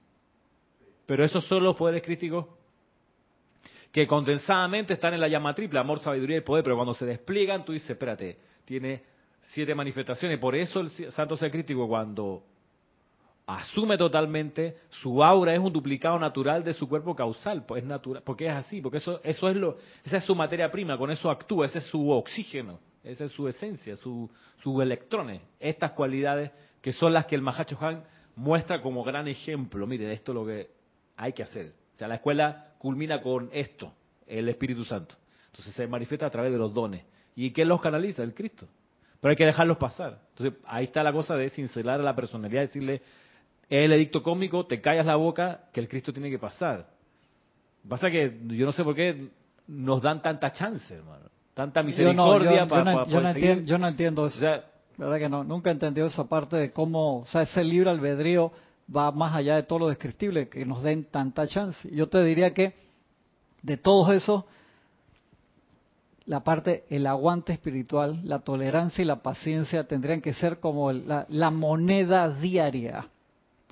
Pero esos son los poderes críticos que condensadamente están en la llama triple, amor, sabiduría y poder, pero cuando se despliegan tú dices, espérate, tiene siete manifestaciones, por eso el santo ser crítico cuando asume totalmente, su aura es un duplicado natural de su cuerpo causal, pues es natural, porque es así, porque eso, eso es lo, esa es su materia prima, con eso actúa, ese es su oxígeno, esa es su esencia, su, sus electrones, estas cualidades que son las que el Mahacho Han muestra como gran ejemplo, mire, esto es lo que hay que hacer. O sea, la escuela culmina con esto, el Espíritu Santo. Entonces se manifiesta a través de los dones. ¿Y quién los canaliza? El Cristo. Pero hay que dejarlos pasar. Entonces ahí está la cosa de cincelar a la personalidad, decirle, el edicto cómico, te callas la boca, que el Cristo tiene que pasar. Pasa que yo no sé por qué nos dan tanta chance, hermano. Tanta misericordia para, yo, no entiendo, yo no entiendo eso. ¿Verdad que no? Nunca he entendido esa parte de cómo, o sea, ese libre albedrío va más allá de todo lo descriptible, que nos den tanta chance. Yo te diría que de todo eso, la parte, el aguante espiritual, la tolerancia y la paciencia tendrían que ser como la, la moneda diaria.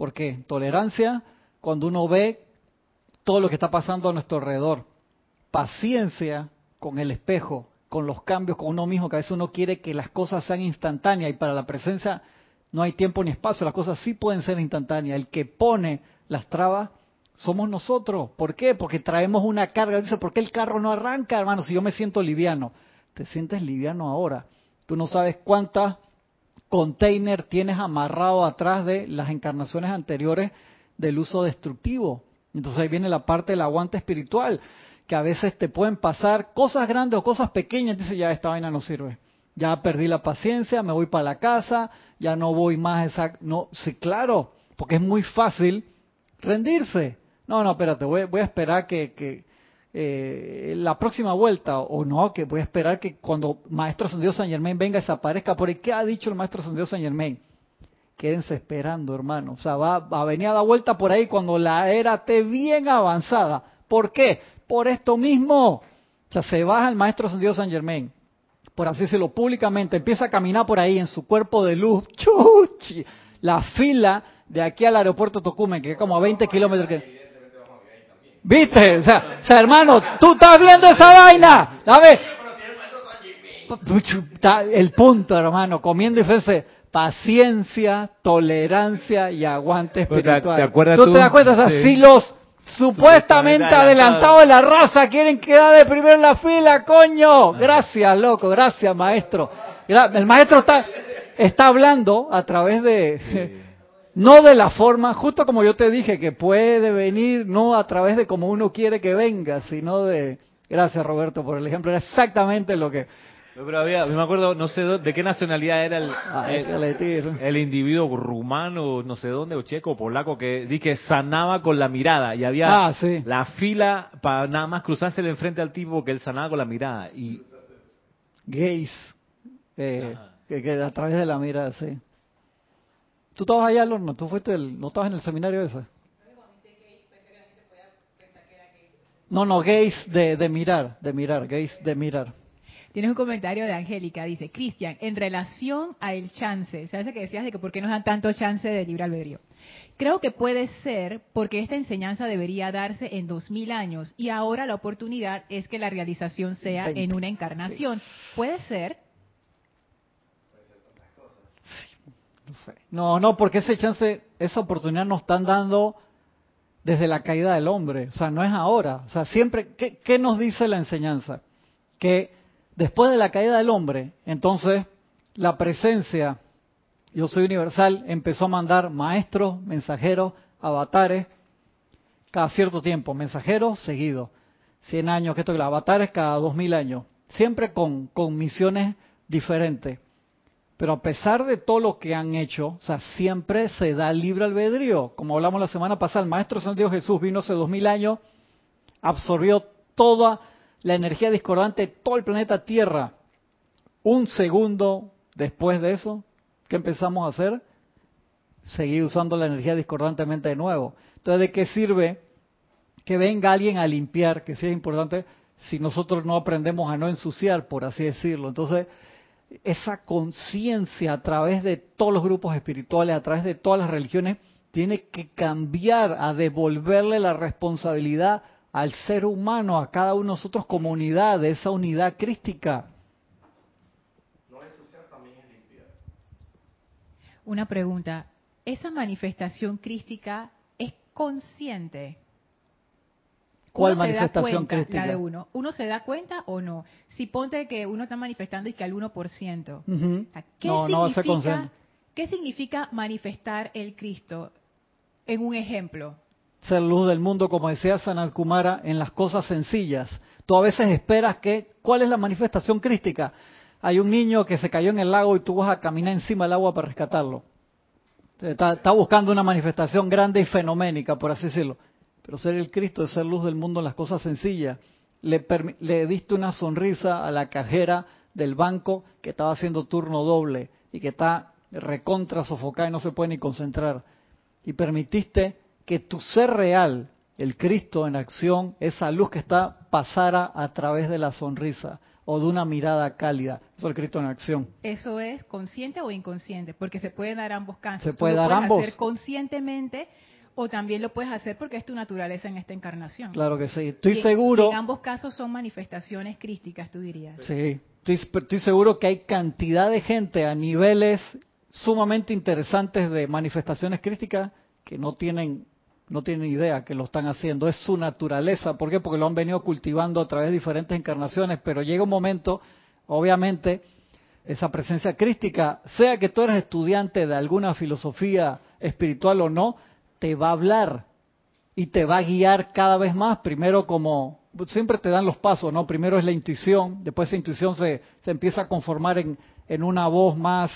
¿Por qué? Tolerancia cuando uno ve todo lo que está pasando a nuestro alrededor. Paciencia con el espejo, con los cambios, con uno mismo, que a veces uno quiere que las cosas sean instantáneas y para la presencia no hay tiempo ni espacio, las cosas sí pueden ser instantáneas. El que pone las trabas somos nosotros. ¿Por qué? Porque traemos una carga. Dice, ¿por qué el carro no arranca, hermano? Si yo me siento liviano. Te sientes liviano ahora. Tú no sabes cuántas container tienes amarrado atrás de las encarnaciones anteriores del uso destructivo. Entonces ahí viene la parte del aguante espiritual, que a veces te pueden pasar cosas grandes o cosas pequeñas. Dice, ya esta vaina no sirve ya perdí la paciencia, me voy para la casa, ya no voy más esa... No, sí, claro, porque es muy fácil rendirse. No, no, espérate, voy, voy a esperar que, que eh, la próxima vuelta, o no, que voy a esperar que cuando Maestro Dios San Germain venga desaparezca. Por ¿qué ha dicho el Maestro Dios San Germain? Quédense esperando, hermano. O sea, va, a venir a dar vuelta por ahí cuando la era esté bien avanzada. ¿Por qué? Por esto mismo. O sea, se baja el Maestro Dios San Germain por así decirlo, públicamente, empieza a caminar por ahí en su cuerpo de luz, [laughs] chuchi, la fila de aquí al aeropuerto Tocumen, que es como a 20 kilómetros. ¿Viste? O sea, hermano, tú estás viendo esa vaina. ¿Sabes? El punto, hermano, comiendo y fese, paciencia, tolerancia y aguante espiritual. ¿Te, acuerdas tú, te das cuenta? O sea, si los Supuestamente adelantado de la raza, quieren quedar de primero en la fila, coño. Gracias, loco, gracias, maestro. El maestro está, está hablando a través de, no de la forma, justo como yo te dije, que puede venir no a través de como uno quiere que venga, sino de, gracias Roberto por el ejemplo, era exactamente lo que, pero había, me acuerdo, no sé de qué nacionalidad era el, el, individuo rumano, no sé dónde, o checo, o polaco, que di que sanaba con la mirada y había ah, la fila para nada más cruzarse enfrente al tipo que él sanaba con la mirada. y Gays, eh, que, a través de la mirada, sí. ¿Tú estabas allá, Lorno? ¿Tú fuiste el, no estabas en el seminario ese? No, no, gays de, de mirar, de mirar, gays de mirar. Tienes un comentario de Angélica, dice, Cristian, en relación al chance, ¿sabes que decías de que por qué nos dan tanto chance de libre albedrío? Creo que puede ser porque esta enseñanza debería darse en dos mil años y ahora la oportunidad es que la realización sea en una encarnación. ¿Puede ser? No, no, porque ese chance, esa oportunidad nos están dando desde la caída del hombre. O sea, no es ahora. O sea, siempre, ¿qué, nos dice la enseñanza? Que Después de la caída del hombre, entonces la presencia, yo soy universal, empezó a mandar maestros, mensajeros, avatares, cada cierto tiempo, mensajeros seguidos. 100 años, que esto que avatares cada 2000 años, siempre con, con misiones diferentes. Pero a pesar de todo lo que han hecho, o sea, siempre se da libre albedrío. Como hablamos la semana pasada, el Maestro San Dios Jesús vino hace 2000 años, absorbió toda la energía discordante de todo el planeta Tierra. Un segundo después de eso, ¿qué empezamos a hacer? Seguir usando la energía discordantemente de nuevo. Entonces, ¿de qué sirve que venga alguien a limpiar, que sea importante, si nosotros no aprendemos a no ensuciar, por así decirlo? Entonces, esa conciencia a través de todos los grupos espirituales, a través de todas las religiones, tiene que cambiar a devolverle la responsabilidad al ser humano, a cada uno de nosotros como unidad, de esa unidad crística. No ensuciar también es limpiar. Una pregunta, ¿esa manifestación crística es consciente? ¿Cuál manifestación crística? La de uno. ¿Uno se da cuenta o no? Si ponte que uno está manifestando y que al 1%. ¿qué, significa, ¿qué significa manifestar el Cristo? En un ejemplo. Ser luz del mundo, como decía Sanat Kumara, en las cosas sencillas. Tú a veces esperas que, ¿cuál es la manifestación crística? Hay un niño que se cayó en el lago y tú vas a caminar encima del agua para rescatarlo. Está, está buscando una manifestación grande y fenoménica, por así decirlo. Pero ser el Cristo es ser luz del mundo en las cosas sencillas. Le, le diste una sonrisa a la cajera del banco que estaba haciendo turno doble y que está recontra sofocada y no se puede ni concentrar. Y permitiste que tu ser real, el Cristo en acción, esa luz que está, pasara a través de la sonrisa o de una mirada cálida. Eso es el Cristo en acción. Eso es consciente o inconsciente, porque se puede dar ambos casos. Se puede dar ambos. hacer conscientemente o también lo puedes hacer porque es tu naturaleza en esta encarnación. Claro que sí. Estoy seguro. En ambos casos son manifestaciones crísticas, tú dirías. Sí. Estoy, estoy seguro que hay cantidad de gente a niveles sumamente interesantes de manifestaciones críticas que no tienen no tienen idea que lo están haciendo, es su naturaleza. ¿Por qué? Porque lo han venido cultivando a través de diferentes encarnaciones, pero llega un momento, obviamente, esa presencia crística, sea que tú eres estudiante de alguna filosofía espiritual o no, te va a hablar y te va a guiar cada vez más, primero como, siempre te dan los pasos, ¿no? Primero es la intuición, después esa intuición se, se empieza a conformar en, en una voz más,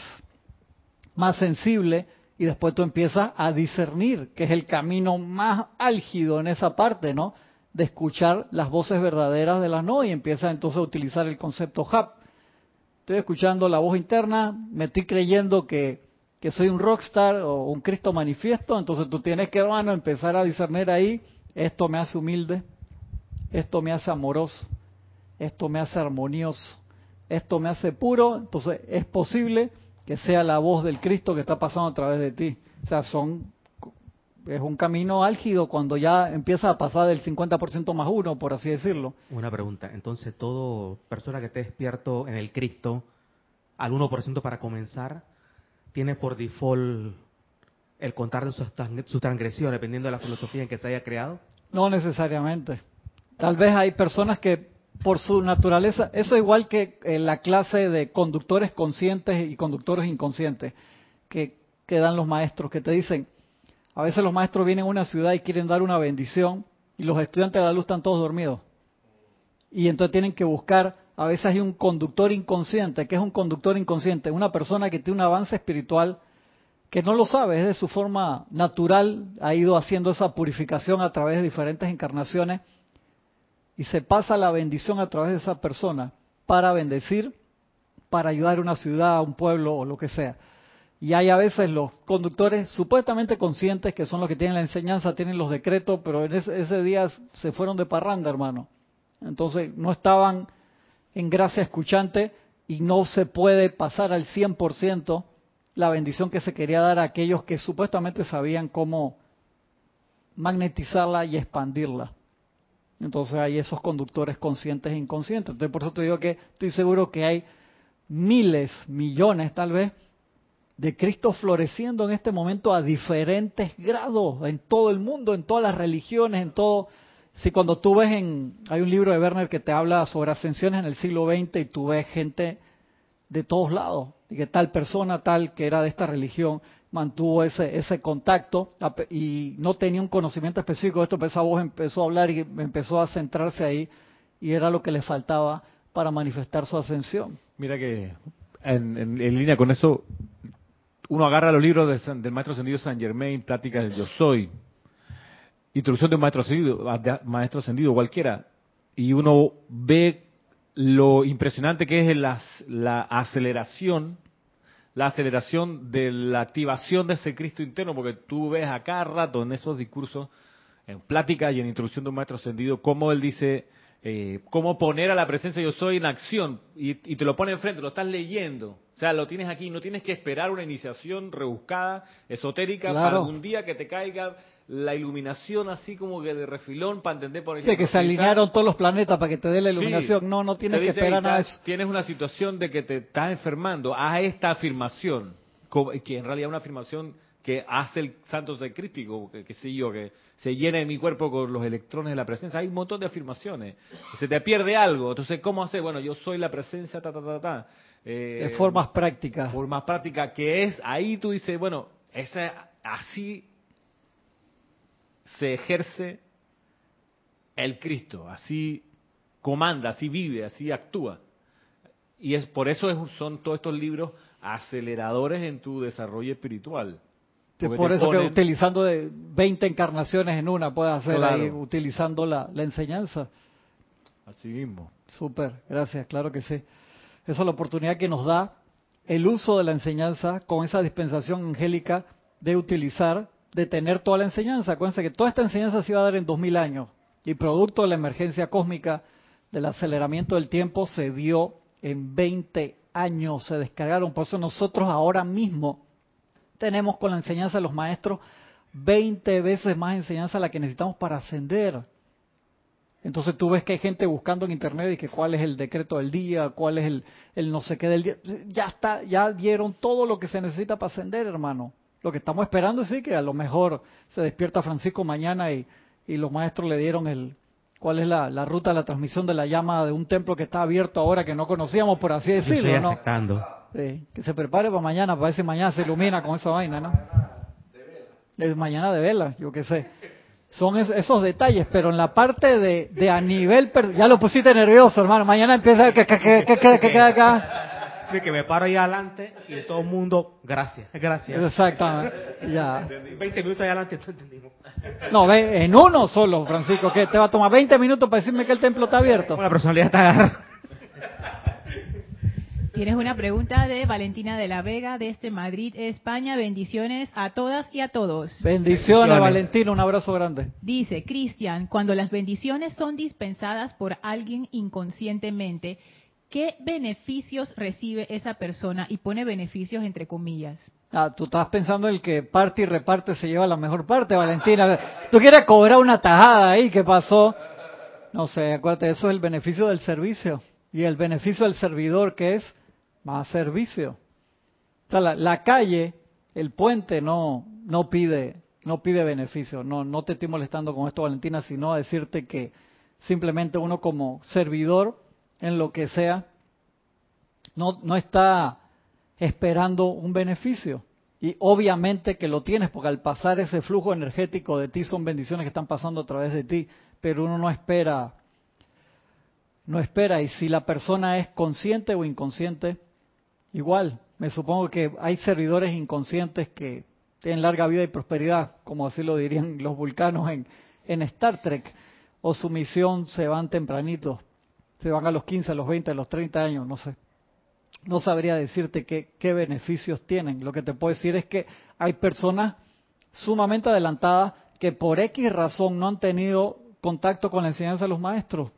más sensible, y después tú empiezas a discernir, que es el camino más álgido en esa parte, ¿no? De escuchar las voces verdaderas de las no y empiezas entonces a utilizar el concepto hub. Estoy escuchando la voz interna, me estoy creyendo que, que soy un rockstar o un Cristo manifiesto, entonces tú tienes que, hermano, empezar a discernir ahí, esto me hace humilde, esto me hace amoroso, esto me hace armonioso, esto me hace puro, entonces es posible que sea la voz del Cristo que está pasando a través de ti. O sea, son es un camino álgido cuando ya empieza a pasar del 50% más uno, por así decirlo. Una pregunta, entonces todo persona que esté despierto en el Cristo, al 1% para comenzar, tiene por default el contar de sus, transgresiones, dependiendo de la filosofía en que se haya creado? No necesariamente. Tal vez hay personas que por su naturaleza, eso es igual que en la clase de conductores conscientes y conductores inconscientes que, que dan los maestros, que te dicen, a veces los maestros vienen a una ciudad y quieren dar una bendición y los estudiantes de la luz están todos dormidos. Y entonces tienen que buscar, a veces hay un conductor inconsciente, que es un conductor inconsciente, una persona que tiene un avance espiritual que no lo sabe, es de su forma natural, ha ido haciendo esa purificación a través de diferentes encarnaciones. Y se pasa la bendición a través de esa persona para bendecir, para ayudar a una ciudad, a un pueblo o lo que sea. Y hay a veces los conductores supuestamente conscientes que son los que tienen la enseñanza, tienen los decretos, pero en ese, día se fueron de parranda, hermano. Entonces no estaban en gracia escuchante y no se puede pasar al 100% la bendición que se quería dar a aquellos que supuestamente sabían cómo magnetizarla y expandirla. Entonces hay esos conductores conscientes e inconscientes. Entonces por eso te digo que estoy seguro que hay miles, millones tal vez, de Cristo floreciendo en este momento a diferentes grados en todo el mundo, en todas las religiones, en todo. Si cuando tú ves en, hay un libro de Werner que te habla sobre ascensiones en el siglo XX y tú ves gente de todos lados, y que tal persona tal que era de esta religión mantuvo ese, ese contacto y no tenía un conocimiento específico de esto, pero esa voz empezó a hablar y empezó a centrarse ahí y era lo que le faltaba para manifestar su ascensión. Mira que en, línea con eso, uno agarra los libros del maestro ascendido San Germain, Pláticas del Yo Soy, Introducción de un maestro ascendido, maestro ascendido cualquiera, y uno ve lo impresionante que es la, la aceleración la aceleración de la activación de ese Cristo interno, porque tú ves a cada rato en esos discursos, en plática y en introducción de un maestro ascendido, cómo él dice, eh, cómo poner a la presencia yo soy en acción, y, te lo pone enfrente, lo estás leyendo, o sea, lo tienes aquí, no tienes que esperar una iniciación rebuscada, esotérica, para un día que te caiga la iluminación así como que de refilón para entender por ejemplo que se alinearon todos los planetas para que te dé la iluminación no no tienes que esperar nada eso tienes una situación de que te estás enfermando haz esta afirmación que en realidad es una afirmación que hace el santo secrístico, que, que sé yo, que se llena mi cuerpo con los electrones de la presencia. Hay un montón de afirmaciones. Se te pierde algo. Entonces, ¿cómo hacer? Bueno, yo soy la presencia, ta, ta, ta, ta. Eh, de formas prácticas. Formas prácticas, que es, ahí tú dices, bueno, esa, así se ejerce el Cristo, así comanda, así vive, así actúa. Y es por eso son todos estos libros aceleradores en tu desarrollo espiritual. por eso que utilizando de 20 encarnaciones en una puedes hacer ahí, utilizando la, la enseñanza. Así mismo. Súper, gracias, claro que sí. Esa es la oportunidad que nos da el uso de la enseñanza con esa dispensación angélica de utilizar, de tener toda la enseñanza. Acuérdense que toda esta enseñanza se iba a dar en 2000 años y producto de la emergencia cósmica del aceleramiento del tiempo se dio en 20 años, se descargaron. Por eso nosotros ahora mismo tenemos con la enseñanza de los maestros 20 veces más enseñanza la que necesitamos para ascender. Entonces tú ves que hay gente buscando en internet y que cuál es el decreto del día, cuál es el, el no sé qué del día. Ya está, ya dieron todo lo que se necesita para ascender, hermano. Lo que estamos esperando es sí, que a lo mejor se despierta Francisco mañana y, y los maestros le dieron el cuál es la, la, ruta de la transmisión de la llama de un templo que está abierto ahora que no conocíamos, por así decirlo, ¿no? que se prepare para mañana, para ver si mañana se ilumina con esa vaina, ¿no? Es mañana de vela, yo qué sé son esos detalles, pero en la parte de, de a nivel, ya lo pusiste nervioso, hermano, mañana empieza que que que que que acá. Sí, que me paro ahí adelante y todo el mundo, gracias, gracias. Exactamente, ya. 20 minutos ahí adelante, entendimos. No, ve, en uno solo, Francisco, que te va a tomar 20 minutos para decirme que el templo está abierto. La personalidad está agarrada. Tienes una pregunta de Valentina de la Vega desde Madrid, España. Bendiciones a todas y a todos. Bendiciones, Valentina. Un abrazo grande. Dice, Cristian, cuando las bendiciones son dispensadas por alguien inconscientemente, ¿qué beneficios recibe esa persona? Y pone beneficios entre comillas. Ah, tú estás pensando el que parte y reparte se lleva la mejor parte, Valentina. Tú quieres cobrar una tajada ahí, ¿qué pasó? No sé, acuérdate, eso es el beneficio del servicio. Y el beneficio del servidor que es más servicio. O la, calle, el puente no, no pide, no pide beneficio. No, no te estoy molestando con esto, Valentina, sino a decirte que simplemente uno como servidor en lo que sea, no, no está esperando un beneficio. Y obviamente que lo tienes, porque al pasar ese flujo energético de ti son bendiciones que están pasando a través de ti, pero uno no espera, no espera. Y si la persona es consciente o inconsciente, Igual, me supongo que hay servidores inconscientes que tienen larga vida y prosperidad, como así lo dirían los vulcanos en, en Star Trek, o su misión se van tempranitos, se van a los 15, a los 20, a los 30 años, no sé. No sabría decirte qué, qué beneficios tienen. Lo que te puedo decir es que hay personas sumamente adelantadas que por X razón no han tenido contacto con la enseñanza de los maestros.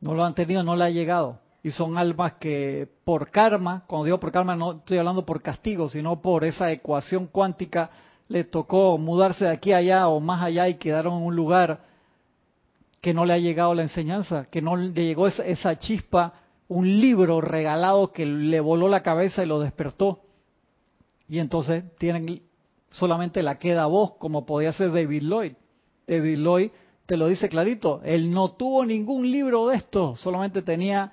No lo han tenido, no le ha llegado y son almas que por karma, cuando digo por karma no estoy hablando por castigo, sino por esa ecuación cuántica, le tocó mudarse de aquí a allá o más allá y quedaron en un lugar que no le ha llegado la enseñanza, que no le llegó esa, esa chispa, un libro regalado que le voló la cabeza y lo despertó. Y entonces tienen solamente la queda voz, como podía ser David Lloyd. David Lloyd te lo dice clarito, él no tuvo ningún libro de esto, solamente tenía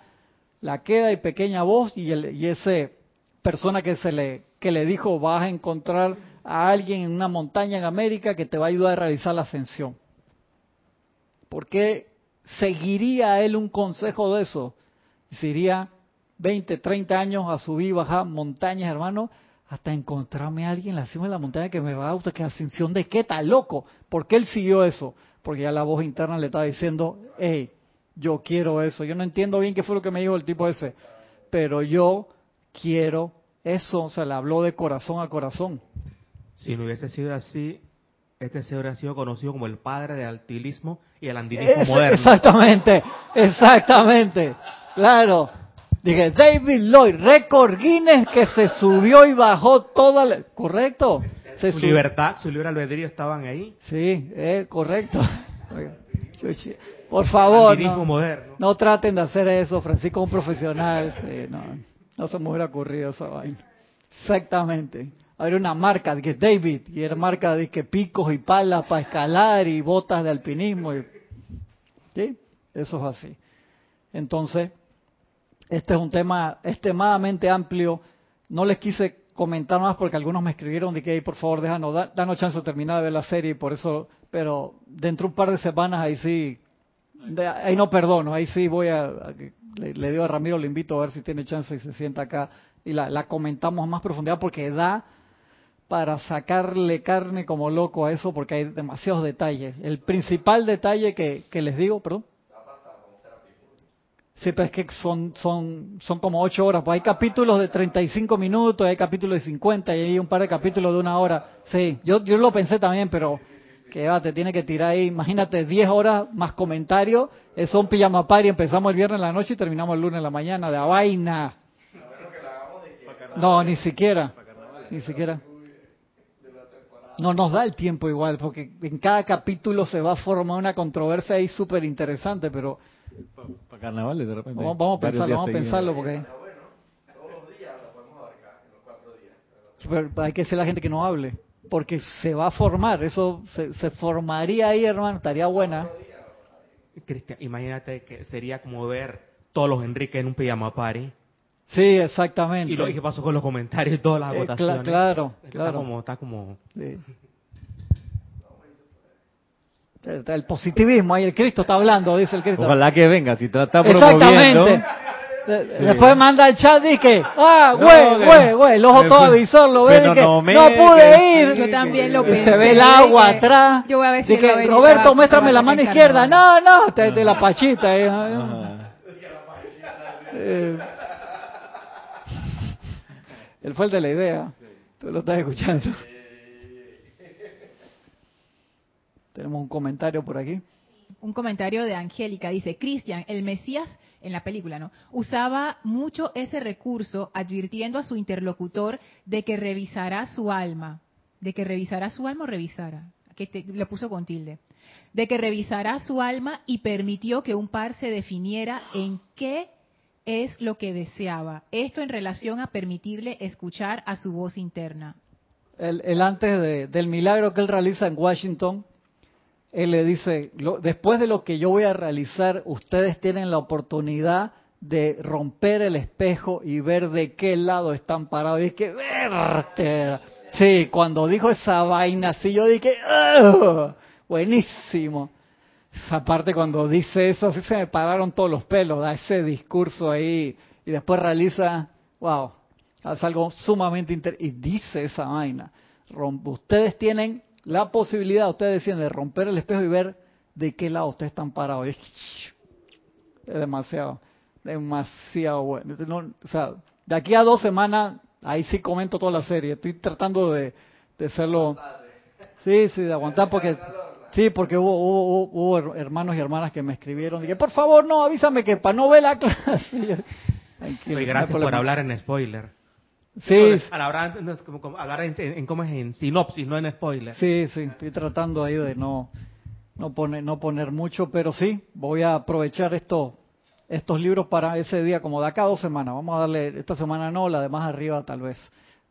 la queda y pequeña voz y, el, y ese persona que se le que le dijo vas a encontrar a alguien en una montaña en América que te va a ayudar a realizar la ascensión. ¿Por qué seguiría él un consejo de eso? Sería 20, 30 años a subir y bajar montañas, hermano, hasta encontrarme a alguien en la cima de la montaña que me va a gustar, que ascensión de qué, está loco. ¿Por qué él siguió eso? Porque ya la voz interna le estaba diciendo, hey, yo quiero eso. Yo no entiendo bien qué fue lo que me dijo el tipo ese, pero yo quiero eso. O sea, le habló de corazón a corazón. Si no hubiese sido así, este se habría sido conocido como el padre del altilismo y el andinismo moderno. Exactamente, exactamente. Claro. Dije, David Lloyd, récord Guinness que se subió y bajó toda la... ¿Correcto? su libertad, su libre albedrío estaban ahí. Sí, eh, correcto. Por favor, no, traten de hacer eso, Francisco es un profesional, no, no se me hubiera ocurrido esa vaina. Exactamente. Había una marca de que David, y era marca de que picos y palas para escalar y botas de alpinismo. y- ¿Sí? Eso es así. Entonces, este es un tema extremadamente amplio. No les quise comentar más porque algunos me escribieron de que "Ey, por favor déjanos, da- danos chance de terminar de ver la serie por eso, pero dentro de un par de semanas ahí sí, de- ahí no perdono, ahí sí voy a, a le, le digo a Ramiro, le invito a ver si tiene chance y se sienta acá y la, la comentamos a más profundidad porque da para sacarle carne como loco a eso porque hay demasiados detalles. El principal detalle que, que les digo, perdón. Sí, pero es que son, son, son como ocho horas. Pues hay capítulos de 35 minutos, hay capítulos de 50 y hay un par de capítulos de una hora. Sí, yo, yo lo pensé también, pero que va, te tiene que tirar ahí. Imagínate, 10 horas más comentarios. Es un pijama party. Empezamos el viernes en la noche y terminamos el lunes en la mañana. De a vaina. No, ni siquiera. Ni siquiera. No nos da el tiempo igual, porque en cada capítulo se va a formar una controversia ahí súper interesante, pero Para carnavales, de repente. Vamos, vamos a pensarlo, días vamos a pensarlo porque... Pero hay que a la gente que no hable, porque se va a formar, eso se, se formaría ahí, hermano, estaría buena. Cristian, imagínate que sería como ver todos los Enrique en un pijama party. Sí, exactamente. Y lo que pasó con los comentarios y todas las Eh, votaciones. claro, Está claro. como, está como... Sí. Está El positivismo ahí, el Cristo está hablando, dice el Cristo. Ojalá que venga, si te está Exactamente. promoviendo. De- Sí. Después manda el chat y que, ah, No, güey, güey, güey, el ojo todo avisor lo ve y que no no, me- pude que- ir. Yo también lo y pensé. se ve el agua dije, atrás. Yo voy a ver si que, Roberto, muéstrame la mano izquierda. carnaval. No, no, de, de la pachita. eh. Él fue el de la idea. Tú lo estás escuchando. Tenemos un comentario por aquí. un comentario de Angélica. Dice, Cristian, el Mesías, en la película, ¿no? Usaba mucho ese recurso advirtiendo a su interlocutor de que revisará su alma. De que revisará su alma o revisara. Que te- le puso con tilde. De que revisará su alma y permitió que un par se definiera en qué es lo que deseaba. Esto en relación a permitirle escuchar a su voz interna. el, antes de- del milagro que él realiza en Washington, él le dice, lo- después de lo que yo voy a realizar, ustedes tienen la oportunidad de romper el espejo y ver de qué lado están parados. Y es que, verte. Sí, cuando dijo esa vaina así, yo dije, "Ugh, buenísimo. Esa parte cuando dice eso, así se me pararon todos los pelos, da ese discurso ahí, y después realiza, wow, hace algo sumamente interesante, y dice esa vaina. Ustedes tienen la posibilidad, ustedes deciden, de romper el espejo y ver de qué lado ustedes están parados. Y es, es [laughs] demasiado, demasiado bueno. No, o sea, de aquí a dos semanas, ahí sí comento toda la serie. Estoy tratando de, de hacerlo. Sí, sí, de aguantar porque [laughs] sí, porque hubo, hubo, hubo- hubo hermanos y hermanas que me escribieron, dije, por favor, no, avísame que para no ver la [laughs] clase. Tranquilo, Y gracias por hablar en spoiler. Sí, Al hablar, hablar en, en, cómo es en sinopsis, no en spoiler. sí, sí, estoy tratando ahí de no no poner no poner mucho, pero sí, voy a aprovechar estos estos libros para ese día como de acá a dos semanas. Vamos a darle esta semana no, la de más arriba tal vez.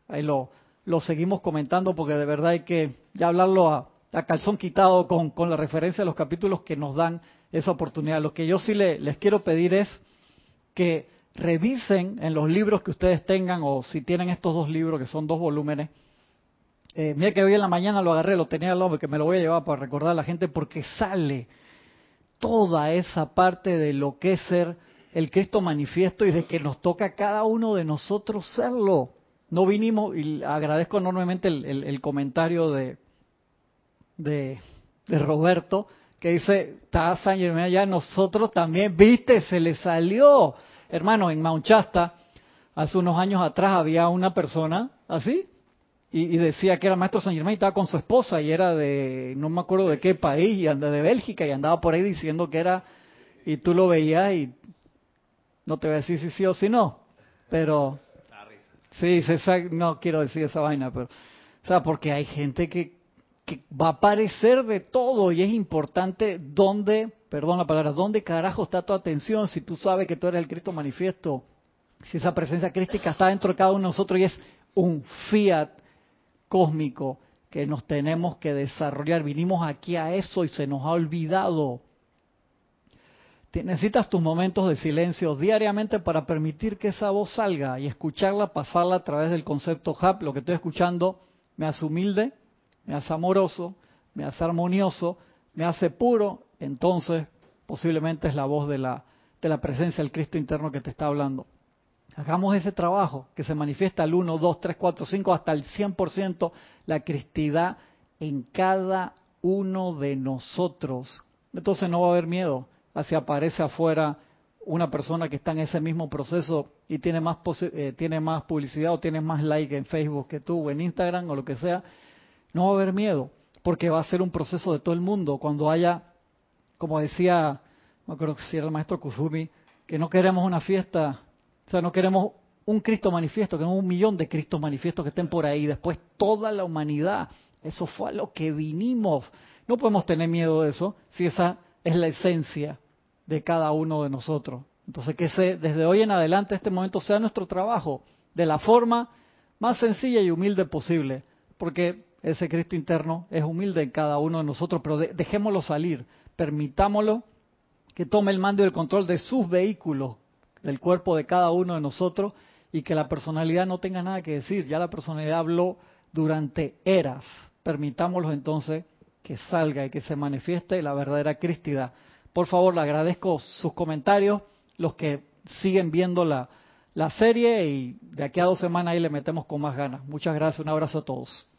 Ahí lo lo seguimos comentando porque de verdad hay que ya hablarlo a, a calzón quitado con, con la referencia a los capítulos que nos dan esa oportunidad. Lo que yo sí le- les quiero pedir es que revisen en los libros que ustedes tengan o si tienen estos dos libros que son dos volúmenes. Eh, mira que hoy en la mañana lo agarré, lo tenía al lado que me lo voy a llevar para recordar a la gente porque sale toda esa parte de lo que es ser el Cristo manifiesto y de que nos toca a cada uno de nosotros serlo. No vinimos, y agradezco enormemente el- el comentario de, de, de Roberto, que dice, está San Germán ya nosotros también, viste, se le salió. Hermano, en Mount Shasta, hace unos años atrás había una persona así, y, y decía que era maestro San Germán y estaba con su esposa y era de, no me acuerdo de qué país, y anda de Bélgica, y andaba por ahí diciendo que era, y tú lo veías y no te voy a decir si sí o si no, pero sí, se no quiero decir esa vaina, pero, o sea, porque hay gente que, que va a aparecer de todo y es importante dónde, perdón la palabra, dónde carajo está tu atención si tú sabes que tú eres el Cristo manifiesto, si esa presencia crística está dentro de cada uno de nosotros y es un fiat cósmico que nos tenemos que desarrollar. Vinimos aquí a eso y se nos ha olvidado. Necesitas tus momentos de silencio diariamente para permitir que esa voz salga y escucharla, pasarla a través del concepto HAP. Lo que estoy escuchando me hace humilde, me hace amoroso, me hace armonioso, me hace puro. Entonces, posiblemente es la voz de la, de la presencia del Cristo interno que te está hablando. Hagamos ese trabajo que se manifiesta al 1, 2, 3, 4, 5, hasta el 100% la cristidad en cada uno de nosotros. Entonces no va a haber miedo si aparece afuera una persona que está en ese mismo proceso y tiene más, eh, tiene más publicidad o tiene más like en Facebook que tú o en Instagram o lo que sea, no va a haber miedo, porque va a ser un proceso de todo el mundo. Cuando haya, como decía, no creo que si era el maestro Kuzumi, que no queremos una fiesta, o sea, no queremos un Cristo manifiesto, queremos un millón de Cristos manifiestos que estén por ahí, después toda la humanidad. Eso fue a lo que vinimos. No podemos tener miedo de eso si esa es la esencia de cada uno de nosotros. Entonces, que desde hoy en adelante este momento sea nuestro trabajo de la forma más sencilla y humilde posible, porque ese Cristo interno es humilde en cada uno de nosotros, pero dejémoslo salir, permitámoslo que tome el mando y el control de sus vehículos, del cuerpo de cada uno de nosotros, y que la personalidad no tenga nada que decir. Ya la personalidad habló durante eras. Permitámoslo entonces que salga y que se manifieste la verdadera cristidad. Por favor, le agradezco sus comentarios, los que siguen viendo la, la serie y de aquí a dos semanas ahí le metemos con más ganas. Muchas gracias, un abrazo a todos.